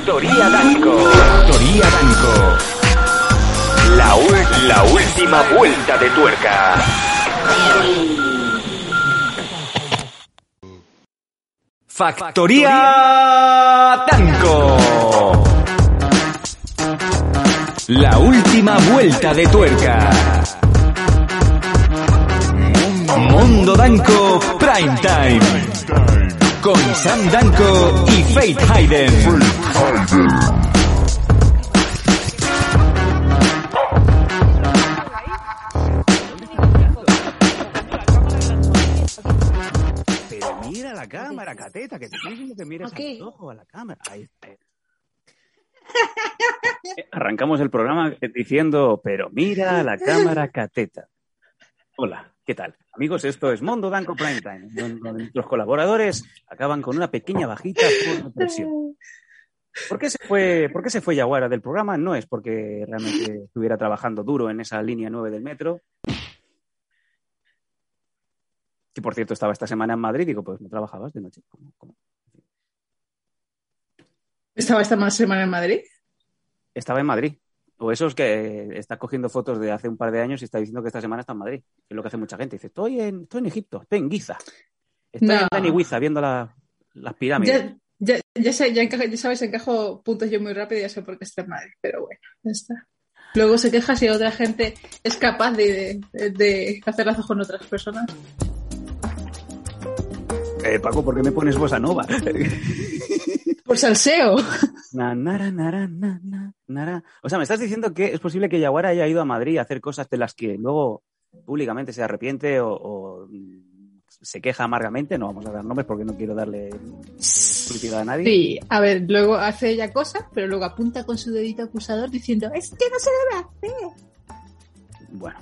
Factoría Danco. Factoría Danco. La, la última vuelta de tuerca. Factoría Danco. La última vuelta de tuerca. Mundo Danco Prime Time. Con Sam Danco y Faith Hayden. Pero mira la cámara, Cateta, que te estoy diciendo que mires Ok. al ojo a la cámara. Ahí está. Arrancamos el programa diciendo, pero mira la cámara, Cateta. Hola, ¿qué tal? Amigos, esto es Mondo Danco Prime Time, donde nuestros colaboradores acaban con una pequeña bajita por depresión. ¿Por qué se fue, por qué se fue Yaguara del programa? No es porque realmente estuviera trabajando duro en esa línea 9 del metro. Que por cierto estaba esta semana en Madrid, digo, pues no trabajabas de noche. ¿Cómo- cómo? ¿Estaba esta semana en Madrid? Estaba en Madrid. O eso es que está cogiendo fotos de hace un par de años y está diciendo que esta semana está en Madrid. Que es lo que hace mucha gente. Dice, estoy en, estoy en Egipto, estoy en Giza. Estoy No. en Tanihuiza viendo la- las pirámides. Ya, ya, ya, sé, ya, encajo- ya sabes, encajo puntos yo muy rápido y ya sé por qué está en Madrid, pero bueno, ya está. Luego se queja si otra gente es capaz de, de, de hacer lazos con otras personas. Eh, Paco, ¿por qué me pones bossa nova? Por salseo. Na, nara, nara, na, na, nara. O sea, me estás diciendo que es posible que Yaguara haya ido a Madrid a hacer cosas de las que luego públicamente se arrepiente o, o, mm, se queja amargamente. No vamos a dar nombres porque no quiero darle publicidad a nadie. Sí, a ver, luego hace ella cosas, pero luego apunta con su dedito acusador diciendo, es que no se debe hacer. Bueno,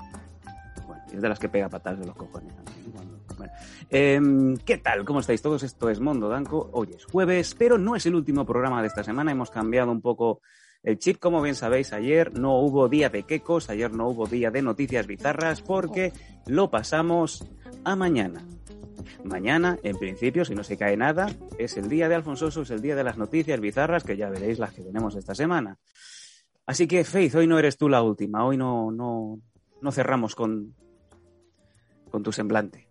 bueno, es de las que pega patadas de los cojones. ¿no? Cuando- bueno. Em, ¿Qué tal? ¿Cómo estáis todos? Esto es Mondo Danco. Hoy es jueves, pero no es el último programa de esta semana. Hemos cambiado un poco el chip. Como bien sabéis, ayer no hubo día de quecos, ayer no hubo día de noticias bizarras porque lo pasamos a mañana. Mañana, en principio, si no se cae nada, es el día de Alfonsoso, es el día de las noticias bizarras, que ya veréis las que tenemos esta semana. Así que, Faith, hoy no eres tú la última. Hoy no, no, no cerramos con, con tu semblante.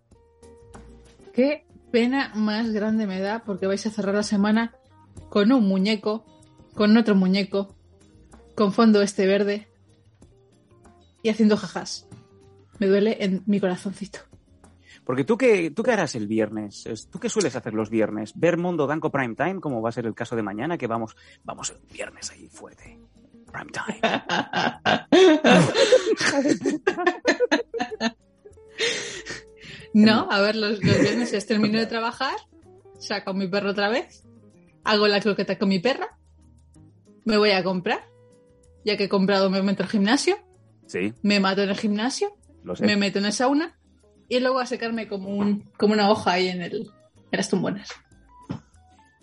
Qué pena más grande me da porque vais a cerrar la semana con un muñeco, con otro muñeco, con fondo este verde y haciendo jajas. Me duele en mi corazoncito. Porque tú qué, tú qué harás el viernes? Es- ¿Tú qué sueles hacer los viernes? ¿Ver Mundo Danco Prime Time, como va a ser el caso de mañana, que vamos, vamos el viernes ahí fuerte? Prime Time. No, a ver, los, los viernes es termino de trabajar, saco a mi perro otra vez, hago la croqueta con mi perra, me voy a comprar, ya que he comprado me meto al gimnasio, Sí, me mato en el gimnasio, lo sé. me meto en el sauna y luego a secarme como, un, como una hoja ahí en, el, en las tumbonas.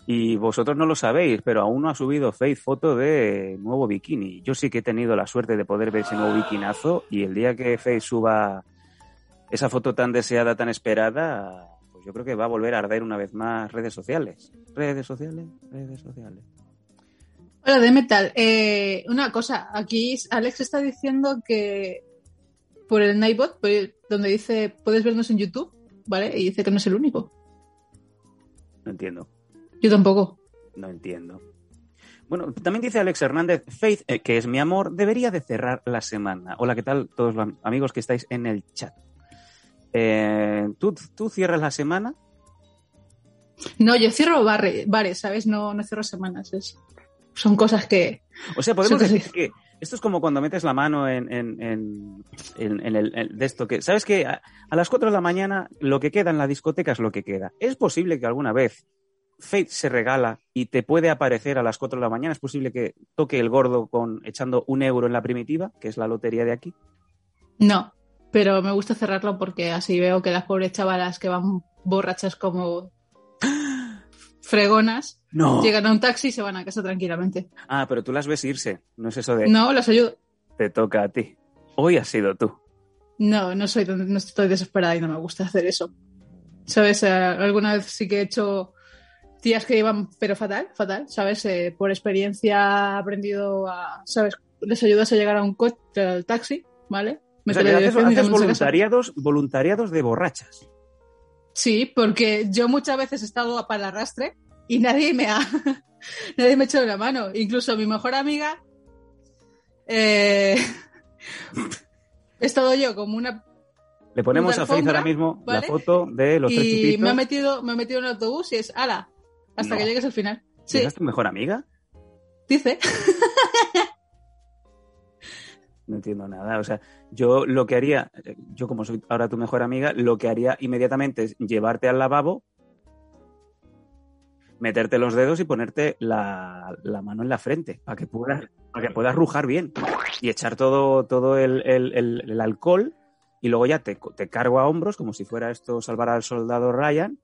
Y vosotros no lo sabéis, pero aún no ha subido Faith foto de nuevo bikini. Yo sí que he tenido la suerte de poder ver ese nuevo bikinazo y el día que Faith suba esa foto tan deseada, tan esperada, pues yo creo que va a volver a arder una vez más redes sociales. Redes sociales, redes sociales. Hola, de Metal. Eh, una cosa, aquí Alex está diciendo que por el Nightbot, donde dice puedes vernos en YouTube, ¿vale? Y dice que no es el único. No entiendo. Yo tampoco. No entiendo. Bueno, también dice Alex Hernández, Faith, eh, que es mi amor, debería de cerrar la semana. Hola, ¿qué tal todos los amigos que estáis en el chat? Eh, ¿tú, ¿Tú cierras la semana? No, yo cierro bares, ¿sabes? No, no cierro semanas. es- son cosas que. O sea, podemos decir que esto es como cuando metes la mano en, en, en, en- en el, en- de esto que, ¿sabes que a, a las 4 de la mañana lo que queda en la discoteca es lo que queda? ¿Es posible que alguna vez Fate se regala y te puede aparecer a las 4 de la mañana? ¿Es posible que toque el gordo con echando un euro en la primitiva, que es la lotería de aquí? No, pero me gusta cerrarlo porque así veo que las pobres chavalas que van borrachas como fregonas No. llegan a un taxi y se van a casa tranquilamente. Ah, pero tú las ves irse. No es eso de No, las ayudo. te toca a ti. Hoy has sido tú. No, no soy no estoy desesperada y no me gusta hacer eso. ¿Sabes? Eh, alguna vez sí que he hecho tías que iban, pero fatal, fatal, ¿sabes? Eh, por experiencia aprendido a, ¿sabes? Les ayudas a llegar a un coche, al taxi, ¿vale? O sea, haces, haces voluntariados, voluntariados de borrachas. Sí, porque yo muchas veces he estado para el arrastre y nadie me ha nadie me ha echado la mano. Incluso mi mejor amiga eh, he estado yo como una Le ponemos Una a Faith ahora mismo la foto de los tres y chupitos. me ha metido me ha metido en el autobús y es ala hasta No. que llegues al final. Sí, ¿Esa es tu mejor amiga? dice. No entiendo nada. O sea, yo lo que haría, eh, yo como soy ahora tu mejor amiga, lo que haría inmediatamente es llevarte al lavabo, meterte los dedos y ponerte la, la mano en la frente para que puedas, para que puedas rujar bien y echar todo, todo el, el- alcohol y luego ya te, te cargo a hombros como si fuera esto salvar al soldado Ryan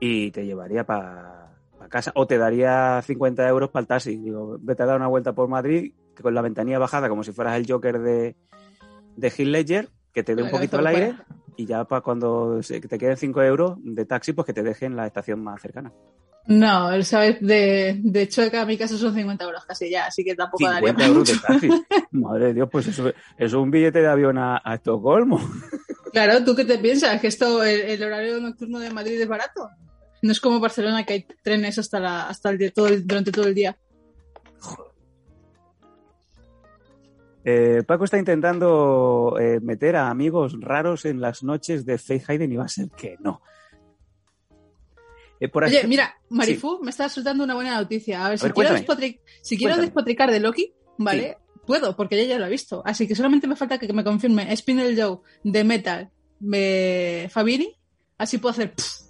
y te llevaría para casa o te daría 50 euros para el taxi. Digo, vete a dar una vuelta por Madrid que con la ventanilla bajada como si fueras el Joker de, de Heath Ledger, que te dé un poquito al aire y ya para cuando te queden 5 euros de taxi, pues que te dejen la estación más cercana. No, él sabe de, de hecho a mi casa son 50 euros casi ya, así que tampoco daría 50 para euros de taxi. Madre de Dios, pues eso, es un billete de avión a, a Estocolmo. Claro, ¿tú qué te piensas? ¿Que esto, el, el horario nocturno de Madrid es barato? No es como Barcelona que hay trenes hasta la, hasta el día, todo el- durante todo el día. Eh, Paco está intentando eh, meter a amigos raros en las noches de Faith Hayden y va a ser que no. Eh, por Oye, aquí- mira, Marifu me está soltando una buena noticia. A ver, si ver, quiero, despotric- si quiero Cuéntame. despotricar de Loki, ¿vale? Puedo, porque ella ya lo ha visto. Así que solamente me falta que me confirme Spinel Joe de Metal de Fabini. Así puedo hacer. pff,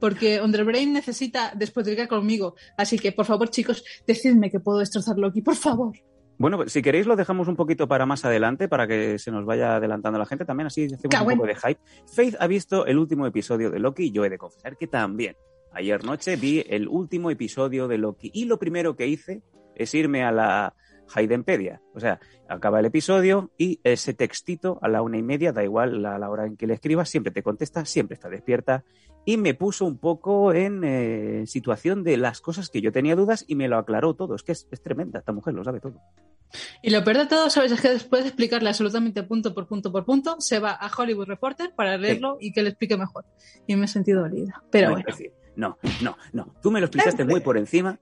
porque Underbrain necesita despotricar conmigo. Así que, por favor, chicos, decidme que puedo destrozar Loki, por favor. Bueno, si queréis lo dejamos un poquito para más adelante, para que se nos vaya adelantando la gente. También así hacemos un poco de hype. Faith ha visto el último episodio de Loki y yo he de confesar que también. Ayer noche vi el último episodio de Loki y lo primero que hice es irme a la Haydenpedia. O sea, acaba el episodio y ese textito a la una y media, da igual la, la hora en que le escribas, siempre te contesta, siempre está despierta. Y me puso un poco en eh, situación de las cosas que yo tenía dudas y me lo aclaró todo. Es que es, es tremenda, esta mujer lo sabe todo. Y lo peor de todo, ¿sabes? Es que después de explicarle absolutamente punto por punto por punto, se va a Hollywood Reporter para leerlo y que le explique mejor. Y me he sentido dolida. Pero No, bueno. no, no, no. Tú me lo explicaste muy por encima.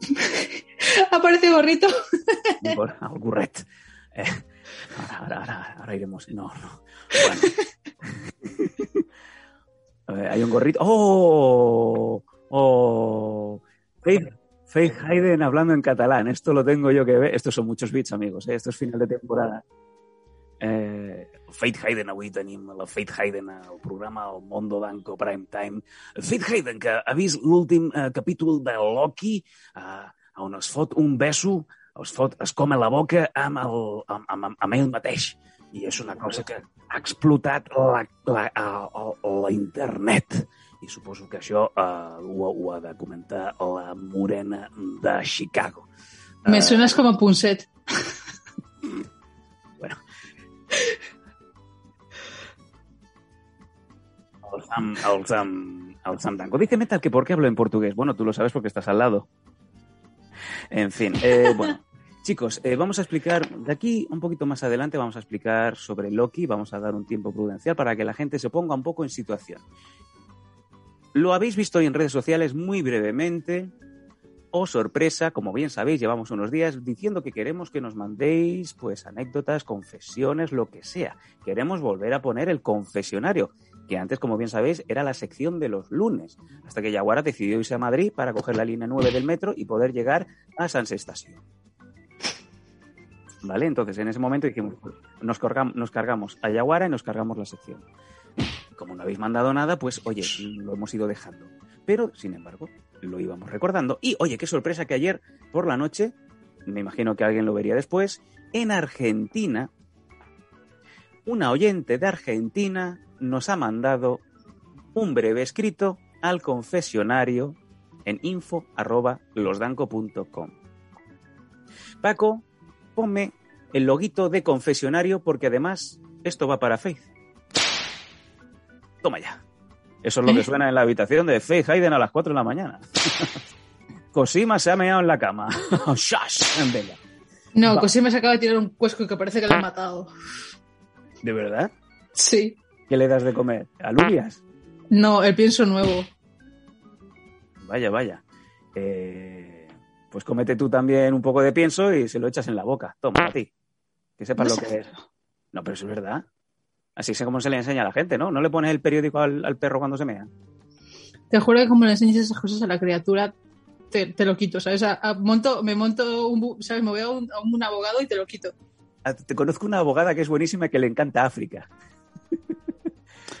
Aparece gorrito. Por Algurret. Eh, ahora, ahora, ahora, ahora iremos. No, no. Bueno. Hay un gorrito. ¡Oh! ¡Oh! Faith, Faith Hayden hablando en catalán. Esto lo tengo yo que ver. Estos son muchos bits, amigos. ¿eh? Esto es final de temporada. Eh, Faith Hayden, avui tenim la Faith Hayden al programa El Mondo d'Anco Prime Time. Faith Hayden, que ha vist l'últim eh, capítol de Loki, eh, on es fot un beso, es, fot, es come la boca amb, el, amb, amb, amb ell mateix. I és una cosa que ha explotat la, la, la, la internet. I suposo que això eh, ho, ho ha de comentar la morena de Chicago. Me Eh, suenas como Punset. Bueno. El Sam, el Sam, el Sam Danko. Dice Metal que por qué hablo en portugués. Bueno, tú lo sabes porque estás al lado. En fin, eh, bueno. Chicos, eh, vamos a explicar, de aquí un poquito más adelante, vamos a explicar sobre Loki, vamos a dar un tiempo prudencial para que la gente se ponga un poco en situación. Lo habéis visto hoy en redes sociales muy brevemente, o sorpresa, como bien sabéis, llevamos unos días diciendo que queremos que nos mandéis pues anécdotas, confesiones, lo que sea. Queremos volver a poner el confesionario, que antes, como bien sabéis, era la sección de los lunes, hasta que Yaguara decidió irse a Madrid para coger la línea 9 del metro y poder llegar a San Estación. ¿Vale? Entonces, en ese momento dijimos, pues, nos, cargam- nos cargamos a Yaguara y nos cargamos la sección. Como no habéis mandado nada, pues oye, lo hemos ido dejando. Pero, sin embargo, lo íbamos recordando. Y oye, qué sorpresa que ayer por la noche, me imagino que alguien lo vería después, en Argentina, una oyente de Argentina nos ha mandado un breve escrito al confesionario en info.losdanco.com. Paco, ponme el loguito de confesionario porque además esto va para Faith. Toma ya. Eso es lo que suena en la habitación de Faith Hayden a las 4 de la mañana. Cosima se ha meado en la cama. ¡Shash! Venga. No, Va. Cosima se acaba de tirar un cuesco que parece que lo han matado. ¿De verdad? Sí. ¿Qué le das de comer? ¿Alubias? No, el pienso nuevo. Vaya, vaya. Eh, pues comete tú también un poco de pienso y se lo echas en la boca. Toma, a ti. Que sepas No lo sé que es. No, pero eso es verdad. Así es como se le enseña a la gente, ¿no? No le pones el periódico al, al perro cuando se mea. Te juro que como le enseñes esas cosas a la criatura, te, te lo quito, ¿sabes? A- a- monto, me monto, un, ¿sabes? Me voy a un, a un abogado y te lo quito. Ah, Te conozco una abogada que es buenísima y que le encanta África.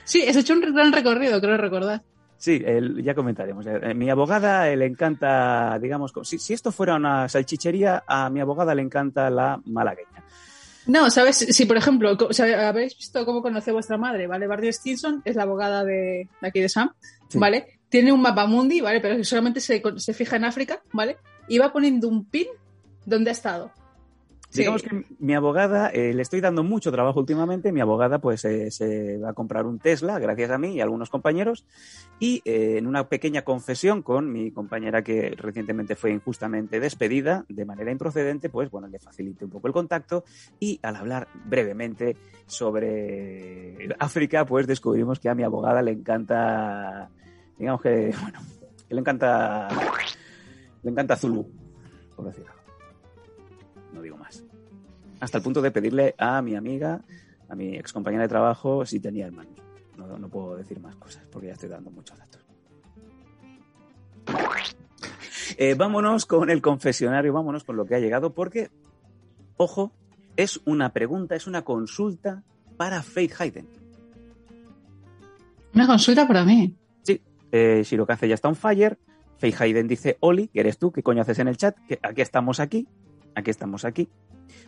Sí, has hecho un gran recorrido, creo recordar. Sí, el- ya comentaremos. Eh, mi abogada eh, le encanta, digamos, si, si esto fuera una salchichería, a mi abogada le encanta la malagueña. No, ¿sabes? Si, por ejemplo, habéis visto cómo conoce vuestra madre, ¿vale? Barry Stinson es la abogada de, de aquí de Sam, Sí. ¿vale? Tiene un mapa mundi, ¿vale? Pero que solamente se, se fija en África, ¿vale? Y va poniendo un pin donde ha estado. Sí. Digamos que mi abogada, eh, le estoy dando mucho trabajo últimamente. Mi abogada, pues, eh, se va a comprar un Tesla, gracias a mí y a algunos compañeros. Y eh, en una pequeña confesión con mi compañera que recientemente fue injustamente despedida de manera improcedente, pues, bueno, le facilité un poco el contacto. Y al hablar brevemente sobre África, pues descubrimos que a mi abogada le encanta, digamos que, bueno, que le encanta, le encanta Zulu, por decirlo. Hasta el punto de pedirle a mi amiga, a mi ex compañera de trabajo, si tenía hermanos. No, no puedo decir más cosas porque ya estoy dando muchos datos. Eh, vámonos con el confesionario, vámonos con lo que ha llegado, porque, ojo, es una pregunta, es una consulta para Faith Hayden. Una consulta para mí. Sí, eh, Shirokaze ya está on fire. Faith Hayden dice, Oli, que eres tú, ¿qué coño haces en el chat? Que aquí estamos aquí, aquí estamos aquí.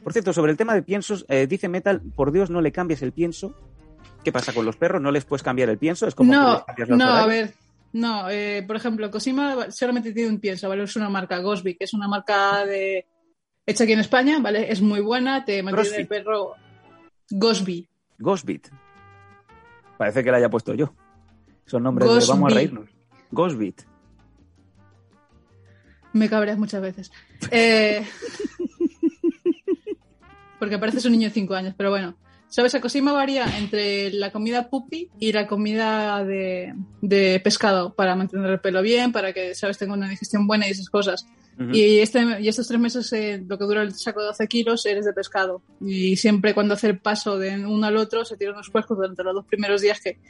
Por cierto, sobre el tema de piensos, eh, dice Metal, por Dios, no le cambies el pienso. ¿Qué pasa con los perros? ¿No les puedes cambiar el pienso? Es como que No, les cambias los no, a ver. No, eh, por ejemplo, Cosima solamente tiene un pienso, ¿vale? Es una marca Gosby, que es una marca de hecha aquí en España, ¿vale? Es muy buena, te mantiene Crossfit. el perro Gosby. Ghostbit. Parece que la haya puesto yo. Son nombres de vamos a reírnos. Ghostbit. Me cabreas muchas veces. Eh, porque pareces un niño de 5 años, pero bueno. ¿Sabes? A Cosima varía entre la comida puppy y la comida de, de pescado para mantener el pelo bien, para que, ¿sabes? Tenga una digestión buena y esas cosas. Ujú. Y, este, y estos tres meses, eh, lo que dura el saco de 12 kilos, eres de pescado. Y siempre cuando hace el paso de uno al otro, se tira unos cuescos durante los dos primeros días que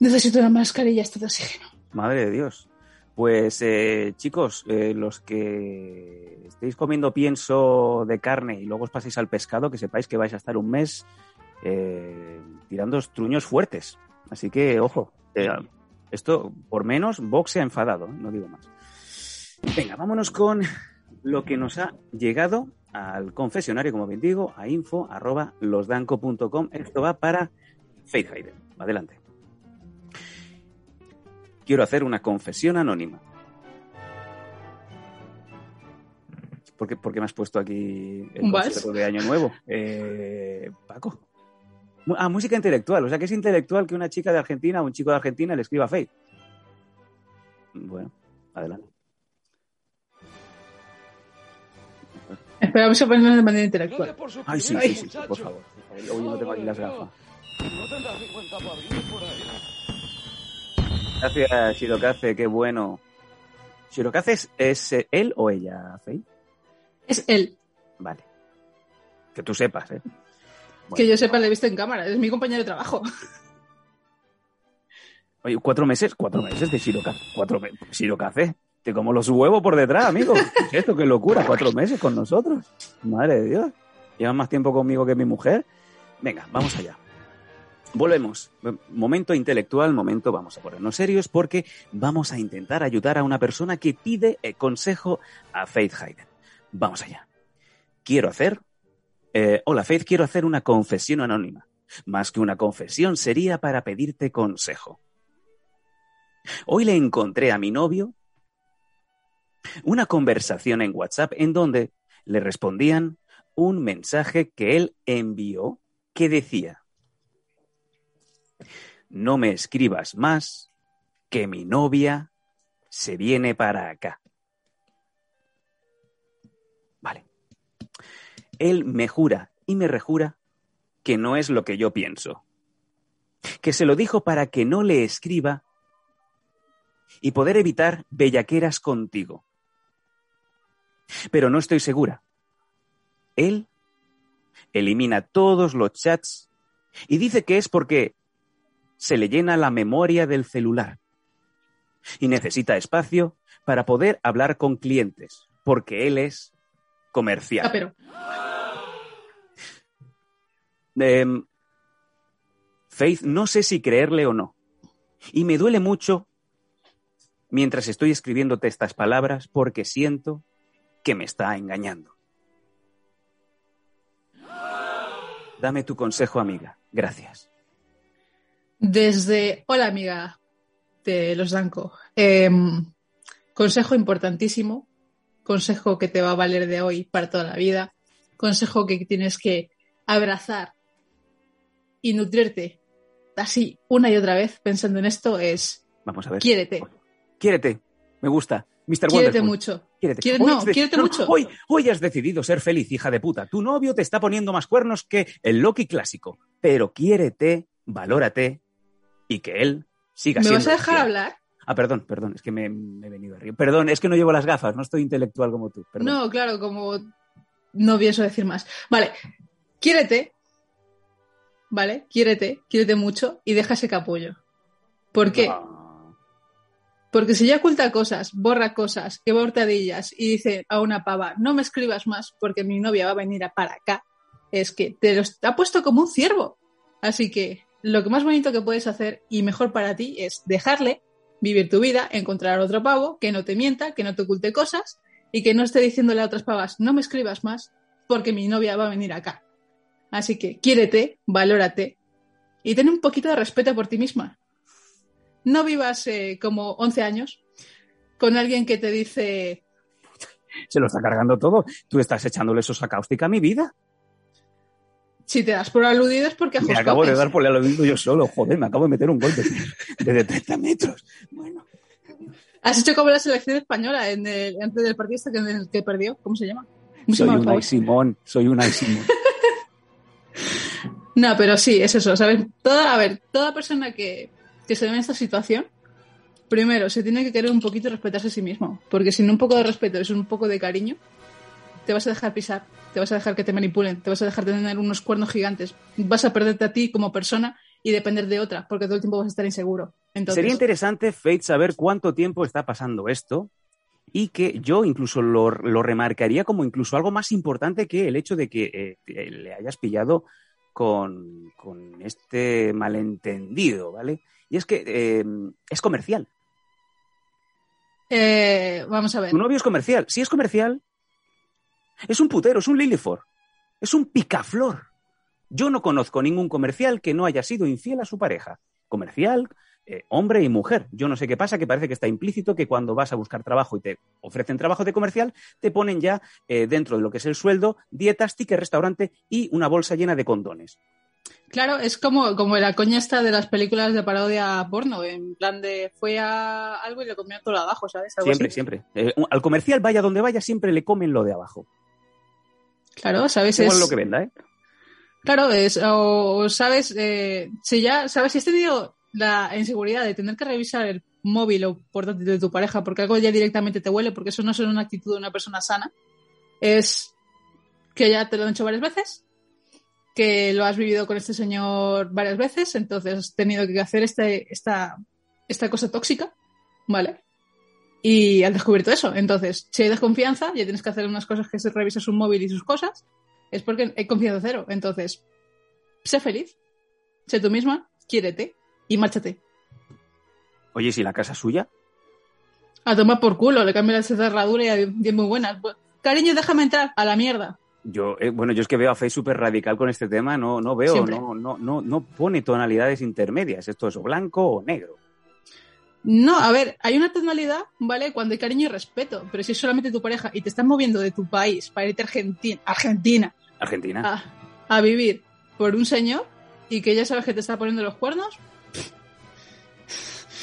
necesito una mascarilla esto de oxígeno. Madre de Dios. Pues eh, chicos, eh, los que estéis comiendo pienso de carne y luego os paséis al pescado, que sepáis que vais a estar un mes eh, tirando truños fuertes. Así que, ojo, eh, esto por menos Vox se ha enfadado, ¿eh? no digo más. Venga, vámonos con lo que nos ha llegado al confesionario, como bien digo, a info arroba losdanco.com. Esto va para Faith Hayden. Adelante. Quiero hacer una confesión anónima. ¿Por qué, por qué me has puesto aquí el concierto de Año Nuevo? Eh, Paco. Ah, música intelectual. O sea, que es intelectual que una chica de Argentina o un chico de Argentina le escriba a Faith. Bueno, adelante. Espera, vamos a ponerlo de manera intelectual. Ay, sí, sí, sí, sí, por favor. Hoy no tengo aquí las gafas. Gracias, Shirokaze, qué bueno. ¿Shirokaze es, es, eh, él o ella, Faith? Es él. Vale. Que tú sepas, ¿eh? Que yo sepa, le he visto en cámara. Es mi compañero de trabajo. Oye, cuatro meses, cuatro meses de Shirokaze. Cuatro meses. Shirokaze, te como los huevos por detrás, amigo. ¿Qué es esto? Qué locura, cuatro meses con nosotros. Madre de Dios. Llevan más tiempo conmigo que mi mujer. Venga, vamos allá. Volvemos. Momento intelectual, momento, vamos a ponernos serios porque vamos a intentar ayudar a una persona que pide eh, consejo a Faith Hayden. Vamos allá. Quiero hacer. eh, hola, Faith, quiero hacer una confesión anónima. Más que una confesión sería para pedirte consejo. Hoy le encontré a mi novio una conversación en WhatsApp en donde le respondían un mensaje que él envió que decía, no me escribas más, que mi novia se viene para acá. Vale. Él me jura y me rejura que no es lo que yo pienso. Que se lo dijo para que no le escriba y poder evitar bellaqueras contigo. Pero no estoy segura. Él elimina todos los chats y dice que es porque se le llena la memoria del celular y necesita espacio para poder hablar con clientes, porque él es comercial. Ah, pero Em, Faith, no sé si creerle o no. Y me duele mucho mientras estoy escribiéndote estas palabras porque siento que me está engañando. Dame tu consejo, amiga. Gracias. Desde Hola amiga de los Danco. Em, consejo importantísimo. Consejo que te va a valer de hoy para toda la vida. Consejo que tienes que abrazar y nutrirte así una y otra vez pensando en esto es Vamos a ver. quiérete. Quiérete. Me gusta. Mr. Quiérete Wonderful. mucho. Quiérete. Quiere- Hoy no, quiérete no, mucho. Hoy, hoy has decidido ser feliz, hija de puta. Tu novio te está poniendo más cuernos que el Loki clásico. Pero quiérete, valórate y que él siga ¿Me siendo. vas a dejar fiel. hablar? Ah, perdón, perdón, es que me, me he venido arriba. Perdón, es que no llevo las gafas, no estoy intelectual como tú. Perdón. No, claro, como no pienso decir más. Vale, quiérete, ¿vale? Quiérete, quiérete mucho y deja ese capullo. ¿Por qué? Porque si ya oculta cosas, borra cosas, que va a hurtadillas y dice a una pava, no me escribas más porque mi novia va a venir a para acá, es que te lo ha puesto como un ciervo. Así que lo que más bonito que puedes hacer y mejor para ti es dejarle vivir tu vida, encontrar otro pavo que no te mienta, que no te oculte cosas y que no esté diciéndole a otras pavas, no me escribas más porque mi novia va a venir acá. Así que quiérete, valórate y ten un poquito de respeto por ti misma. No vivas eh, como 11 años con alguien que te dice, Se lo está cargando todo. Tú estás echándole sosa cáustica a mi vida. Si te das por aludido es porque Me acabo de comes". dar por el oído yo solo. Joder, me acabo de meter un golpe desde 30 metros. Bueno. Has hecho como la selección española en el, antes del partido este que, en el que perdió. ¿Cómo se llama? ¿Cómo Soy pavo? Simón, soy una Simón. No, pero sí, es eso, ¿sabes? Toda, a ver, toda persona que, que se ve en esta situación, primero, se tiene que querer un poquito respetarse a sí mismo. Porque sin un poco de respeto y un poco de cariño, te vas a dejar pisar, te vas a dejar que te manipulen, te vas a dejar tener unos cuernos gigantes, vas a perderte a ti como persona y depender de otra, porque todo el tiempo vas a estar inseguro. Entonces, Sería interesante, Fate, saber cuánto tiempo está pasando esto y que yo incluso lo, lo remarcaría como incluso algo más importante que el hecho de que eh, le hayas pillado con, con este malentendido, ¿vale? Y es que eh, es comercial. eh, vamos a ver. Tu novio es comercial. Si es comercial, es un putero, es un Liliford, es un picaflor. Yo no conozco ningún comercial que no haya sido infiel a su pareja. Comercial, eh, hombre y mujer. Yo no sé qué pasa, que parece que está implícito que cuando vas a buscar trabajo y te ofrecen trabajo de comercial, te ponen ya eh, dentro de lo que es el sueldo, dietas, ticket restaurante y una bolsa llena de condones. Claro, es como, como la coña esta de las películas de parodia porno, en plan de fue a algo y le comió todo lo de abajo, ¿sabes? Algo Siempre, así. siempre. Eh, al comercial, vaya donde vaya, siempre le comen lo de abajo. Claro, ¿sabes? Es, lo que venda, ¿eh? Claro, es, o, o sabes, eh, si ya, sabes, si has tenido la inseguridad de tener que revisar el móvil o portátil de tu pareja porque algo ya directamente te huele, porque eso no es una actitud de una persona sana, es que ya te lo han hecho varias veces, que lo has vivido con este señor varias veces, entonces has tenido que hacer este, esta, esta cosa tóxica, ¿vale? Y has descubierto eso. Entonces, si hay desconfianza, ya tienes que hacer unas cosas que se revisa su móvil y sus cosas, es porque hay confianza cero. Entonces, sé feliz, sé tú misma, quiérete y márchate. Oye, ¿y si la casa es suya? A tomar por culo, le cambio la cerradura y a diez muy buenas. Bu- Cariño, déjame entrar a la mierda. Yo, eh, bueno, yo es que veo a Faye súper radical con este tema, no, no veo, Siempre. no, no, no, no pone tonalidades intermedias, esto es o blanco o negro. No, a ver, hay una tonalidad, ¿vale? Cuando hay cariño y respeto, pero si es solamente tu pareja y te estás moviendo de tu país para irte a Argentina, Argentina Argentina. a, a vivir por un señor y que ya sabes que te está poniendo los cuernos,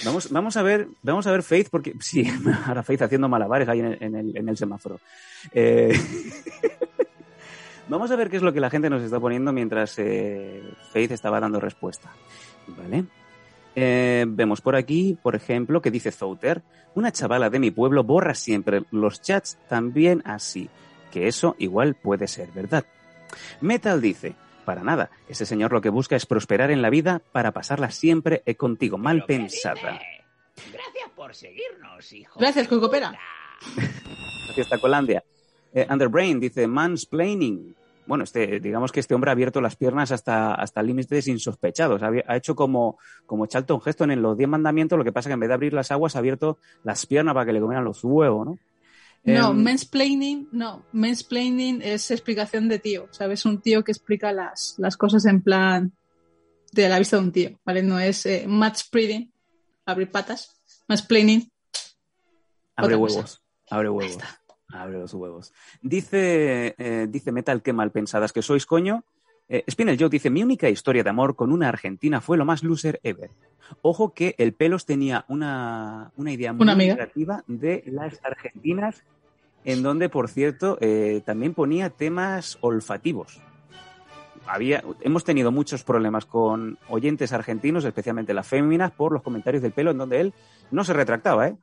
Vamos, vamos a ver, vamos a ver Faith, porque sí, ahora Faith haciendo malabares ahí en el, en el, en el semáforo. Eh, vamos a ver qué es lo que la gente nos está poniendo mientras eh, Faith estaba dando respuesta. ¿Vale? Eh, vemos por aquí, por ejemplo, que dice Zouter, una chavala de mi pueblo borra siempre los chats también así, que eso igual puede ser verdad. Metal dice, para nada, ese señor lo que busca es prosperar en la vida para pasarla siempre eh, contigo, mal ¿Pero qué pensada. Gracias por seguirnos, hijo. Gracias, puta. Gracias, Tacolandia. Eh, Underbrain dice, mansplaining. Bueno, este, digamos que este hombre ha abierto las piernas hasta, hasta límites insospechados. Ha, ha hecho como, como Charlton Heston en los Diez Mandamientos, lo que pasa que en vez de abrir las aguas ha abierto las piernas para que le comieran los huevos, ¿no? No, Em, mansplaining, no, mansplaining es explicación de tío, ¿sabes? Un tío que explica las, las cosas en plan de la vista de un tío, ¿vale? No es eh, manspreading, abrir patas, mansplaining. Abre cosa. huevos. Abre huevos. Abre los huevos. Dice, eh, dice Metal, qué mal pensadas que sois, coño. Eh, Spinel Joe dice, mi única historia de amor con una argentina fue lo más loser ever. Ojo que el Pelos tenía una, una idea muy negativa de las argentinas, en donde, por cierto, eh, también ponía temas olfativos. Había, hemos tenido muchos problemas con oyentes argentinos, especialmente las féminas, por los comentarios del pelo, en donde él no se retractaba, ¿eh?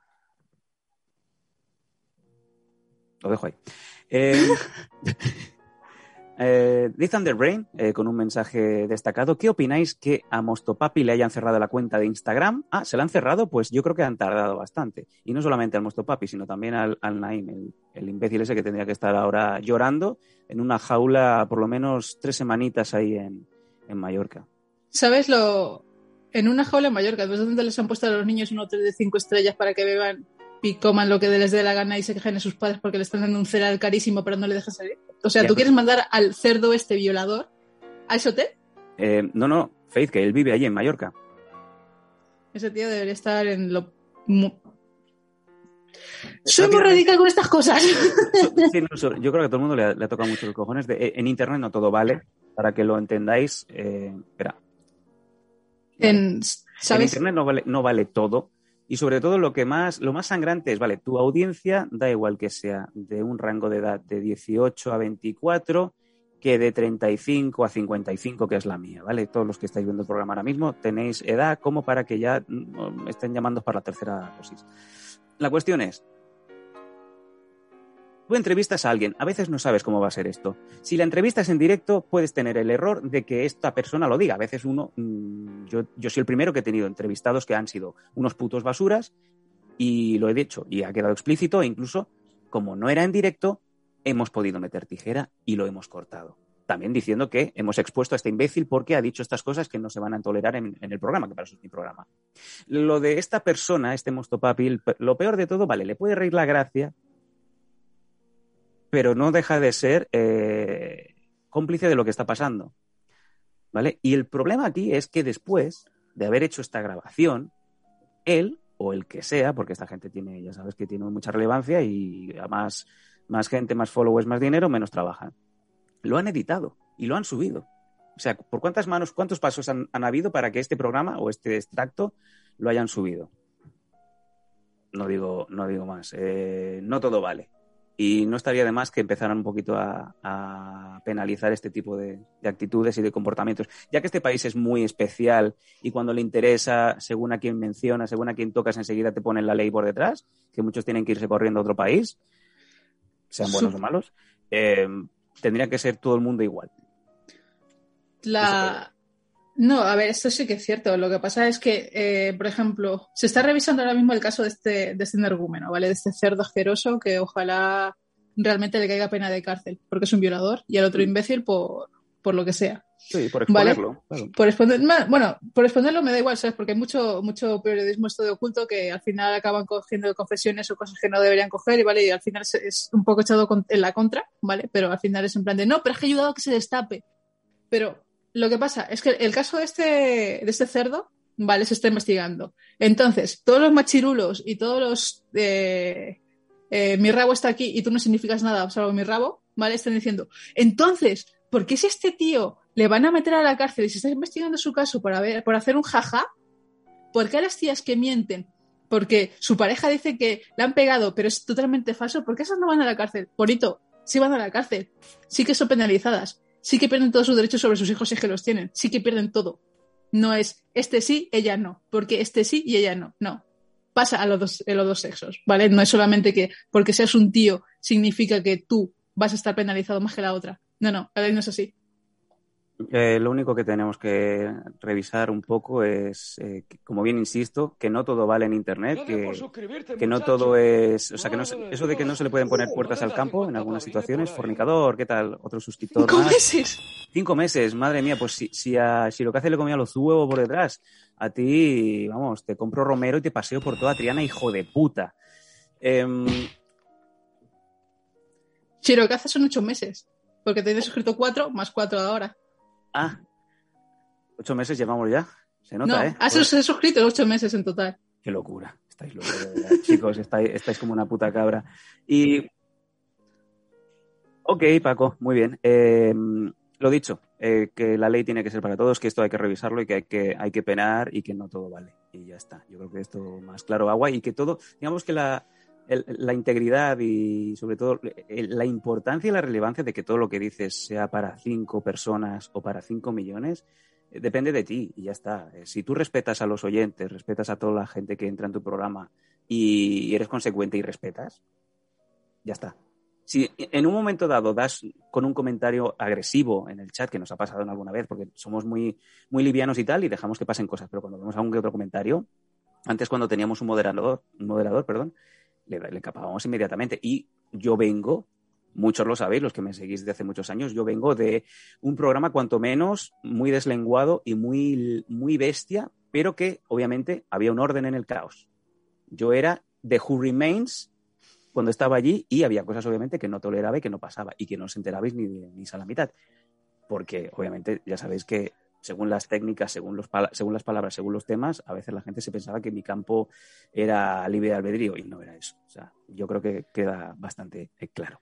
Lo dejo ahí. Eh, eh, dice Underbrain, eh, con un mensaje destacado, ¿qué opináis que a Mostopapi le hayan cerrado la cuenta de Instagram? Ah, ¿se la han cerrado? Pues yo creo que han tardado bastante. Y no solamente al Mostopapi, sino también al, al Naim, el, el imbécil ese que tendría que estar ahora llorando en una jaula por lo menos tres semanitas ahí en, en Mallorca. ¿Sabes lo...? En una jaula en Mallorca, ¿ves dónde les han puesto a los niños un hotel de cinco estrellas para que beban y coman lo que les dé la gana y se quejen a sus padres porque le están dando un cereal carísimo pero no le dejan salir? O sea, Ya, ¿tú quieres mandar al cerdo este violador a ese hotel? Eh, no, no, Faith, que él vive allí en Mallorca. Ese tío debería estar en lo... Soy muy radical con estas cosas. Sí, no, so- yo creo que a todo el mundo le, ha- le ha tocado mucho los cojones. De, eh, en internet no todo vale, para que lo entendáis. Eh, espera. En, En ¿Sabes? internet no vale, no vale todo. Y sobre todo lo que más, lo más sangrante es, vale, tu audiencia da igual que sea de un rango de edad de 18 a 24 que de 35 a 55, que es la mía, ¿vale? Todos los que estáis viendo el programa ahora mismo tenéis edad como para que ya mm, estén llamando para la tercera dosis. La cuestión es, tú entrevistas a alguien, a veces no sabes cómo va a ser esto. Si la entrevistas en directo, puedes tener el error de que esta persona lo diga. A veces uno, mm, yo, yo soy el primero que he tenido entrevistados que han sido unos putos basuras y lo he dicho y ha quedado explícito e incluso, como no era en directo, hemos podido meter tijera y lo hemos cortado. También diciendo que hemos expuesto a este imbécil porque ha dicho estas cosas que no se van a tolerar en, en el programa, que para eso es mi programa. Lo de esta persona, este mostopapi, el pe- lo peor de todo, vale, le puede reír la gracia, pero no deja de ser eh, cómplice de lo que está pasando. ¿Vale? Y el problema aquí es que después de haber hecho esta grabación, él o el que sea, porque esta gente tiene, ya sabes que tiene mucha relevancia y a más, gente, más followers, más dinero, menos trabajan. Lo han editado y lo han subido. O sea, ¿por cuántas manos, cuántos pasos han, han habido para que este programa o este extracto lo hayan subido? No digo, no digo más. Eh, no todo vale. Y no estaría de más que empezaran un poquito a, a penalizar este tipo de, de actitudes y de comportamientos, ya que este país es muy especial y cuando le interesa, según a quien menciona, según a quien tocas, enseguida te ponen la ley por detrás, que muchos tienen que irse corriendo a otro país, sean buenos o malos, eh, tendría que ser todo el mundo igual. La... No, a ver, esto sí que es cierto. Lo que pasa es que, eh, por ejemplo, se está revisando ahora mismo el caso de este, de este energúmeno, ¿vale? De este cerdo asqueroso que ojalá realmente le caiga pena de cárcel, porque es un violador, y al otro imbécil por, por lo que sea. Sí, por Vale. exponerlo. claro. Por exponer, bueno, por exponerlo me da igual, ¿sabes? Porque hay mucho, mucho periodismo esto de oculto que al final acaban cogiendo confesiones o cosas que no deberían coger y vale, y al final es, es un poco echado con- en la contra, ¿vale? Pero al final es en plan de no, pero es que ha ayudado a que se destape. Pero lo que pasa es que el caso de este, de este cerdo, ¿vale? Se está investigando. Entonces, todos los machirulos y todos los eh, eh, mi rabo está aquí y tú no significas nada salvo mi rabo, ¿vale? Están diciendo, entonces, ¿por qué si este tío le van a meter a la cárcel y se está investigando su caso por, haber, por hacer un jaja? ¿por qué a las tías que mienten? Porque su pareja dice que la han pegado, pero es totalmente falso, ¿por qué esas no van a la cárcel? Bonito, sí van a la cárcel, sí que son penalizadas, sí que pierden todos sus derechos sobre sus hijos si es que los tienen, sí que pierden todo. No es este sí, ella no, porque este sí y ella no, no. Pasa a los dos, a los dos sexos, ¿vale? No es solamente que porque seas un tío significa que tú vas a estar penalizado más que la otra. No, no, no es así. Eh, lo único que tenemos que revisar un poco es, eh, que, como bien insisto, que no todo vale en Internet, que, que no todo es, o sea, que no, se- eso de que no se le pueden poner puertas al campo en algunas situaciones, fornicador, ¿qué tal? Otro suscriptor ¿Cinco más. meses? Cinco meses, madre mía, pues si, si a si lo que hace le comía los huevos por detrás, a ti, vamos, te compro Romero y te paseo por toda Triana, hijo de puta. Em, Shirokaza son ocho meses, porque tienes suscrito cuatro más cuatro ahora. Ah, ocho meses llevamos ya. Se nota, no, ¿eh? has has suscrito ocho meses en total. Qué locura. Estáis locos. Chicos, estáis, estáis como una puta cabra. Y. Ok, Paco, muy bien. Eh, lo dicho, eh, que la ley tiene que ser para todos, que esto hay que revisarlo y que hay que, hay que penar y que no todo vale. Y ya está. Yo creo que esto más claro agua y que todo, digamos que la, la integridad y sobre todo la importancia y la relevancia de que todo lo que dices sea para cinco personas o para cinco millones, eh, depende de ti y ya está. Eh, Si tú respetas a los oyentes, respetas a toda la gente que entra en tu programa y eres consecuente y respetas, ya está. Si en un momento dado das con un comentario agresivo en el chat, que nos ha pasado en alguna vez, porque somos muy, muy livianos y tal, y dejamos que pasen cosas, pero cuando vemos algún que otro comentario, antes cuando teníamos un moderador, un moderador, perdón, le, le capábamos inmediatamente. Y yo vengo, muchos lo sabéis, los que me seguís de hace muchos años, yo vengo de un programa cuanto menos muy deslenguado y muy, muy bestia, pero que obviamente había un orden en el caos. Yo era The Who Remains cuando estaba allí y había cosas obviamente que no toleraba y que no pasaba y que no os enterabais ni, ni a la mitad. Porque obviamente ya sabéis que según las técnicas, según, los según las palabras, según los temas, a veces la gente se pensaba que mi campo era libre de albedrío y no era eso. O sea, yo creo que queda bastante eh, claro.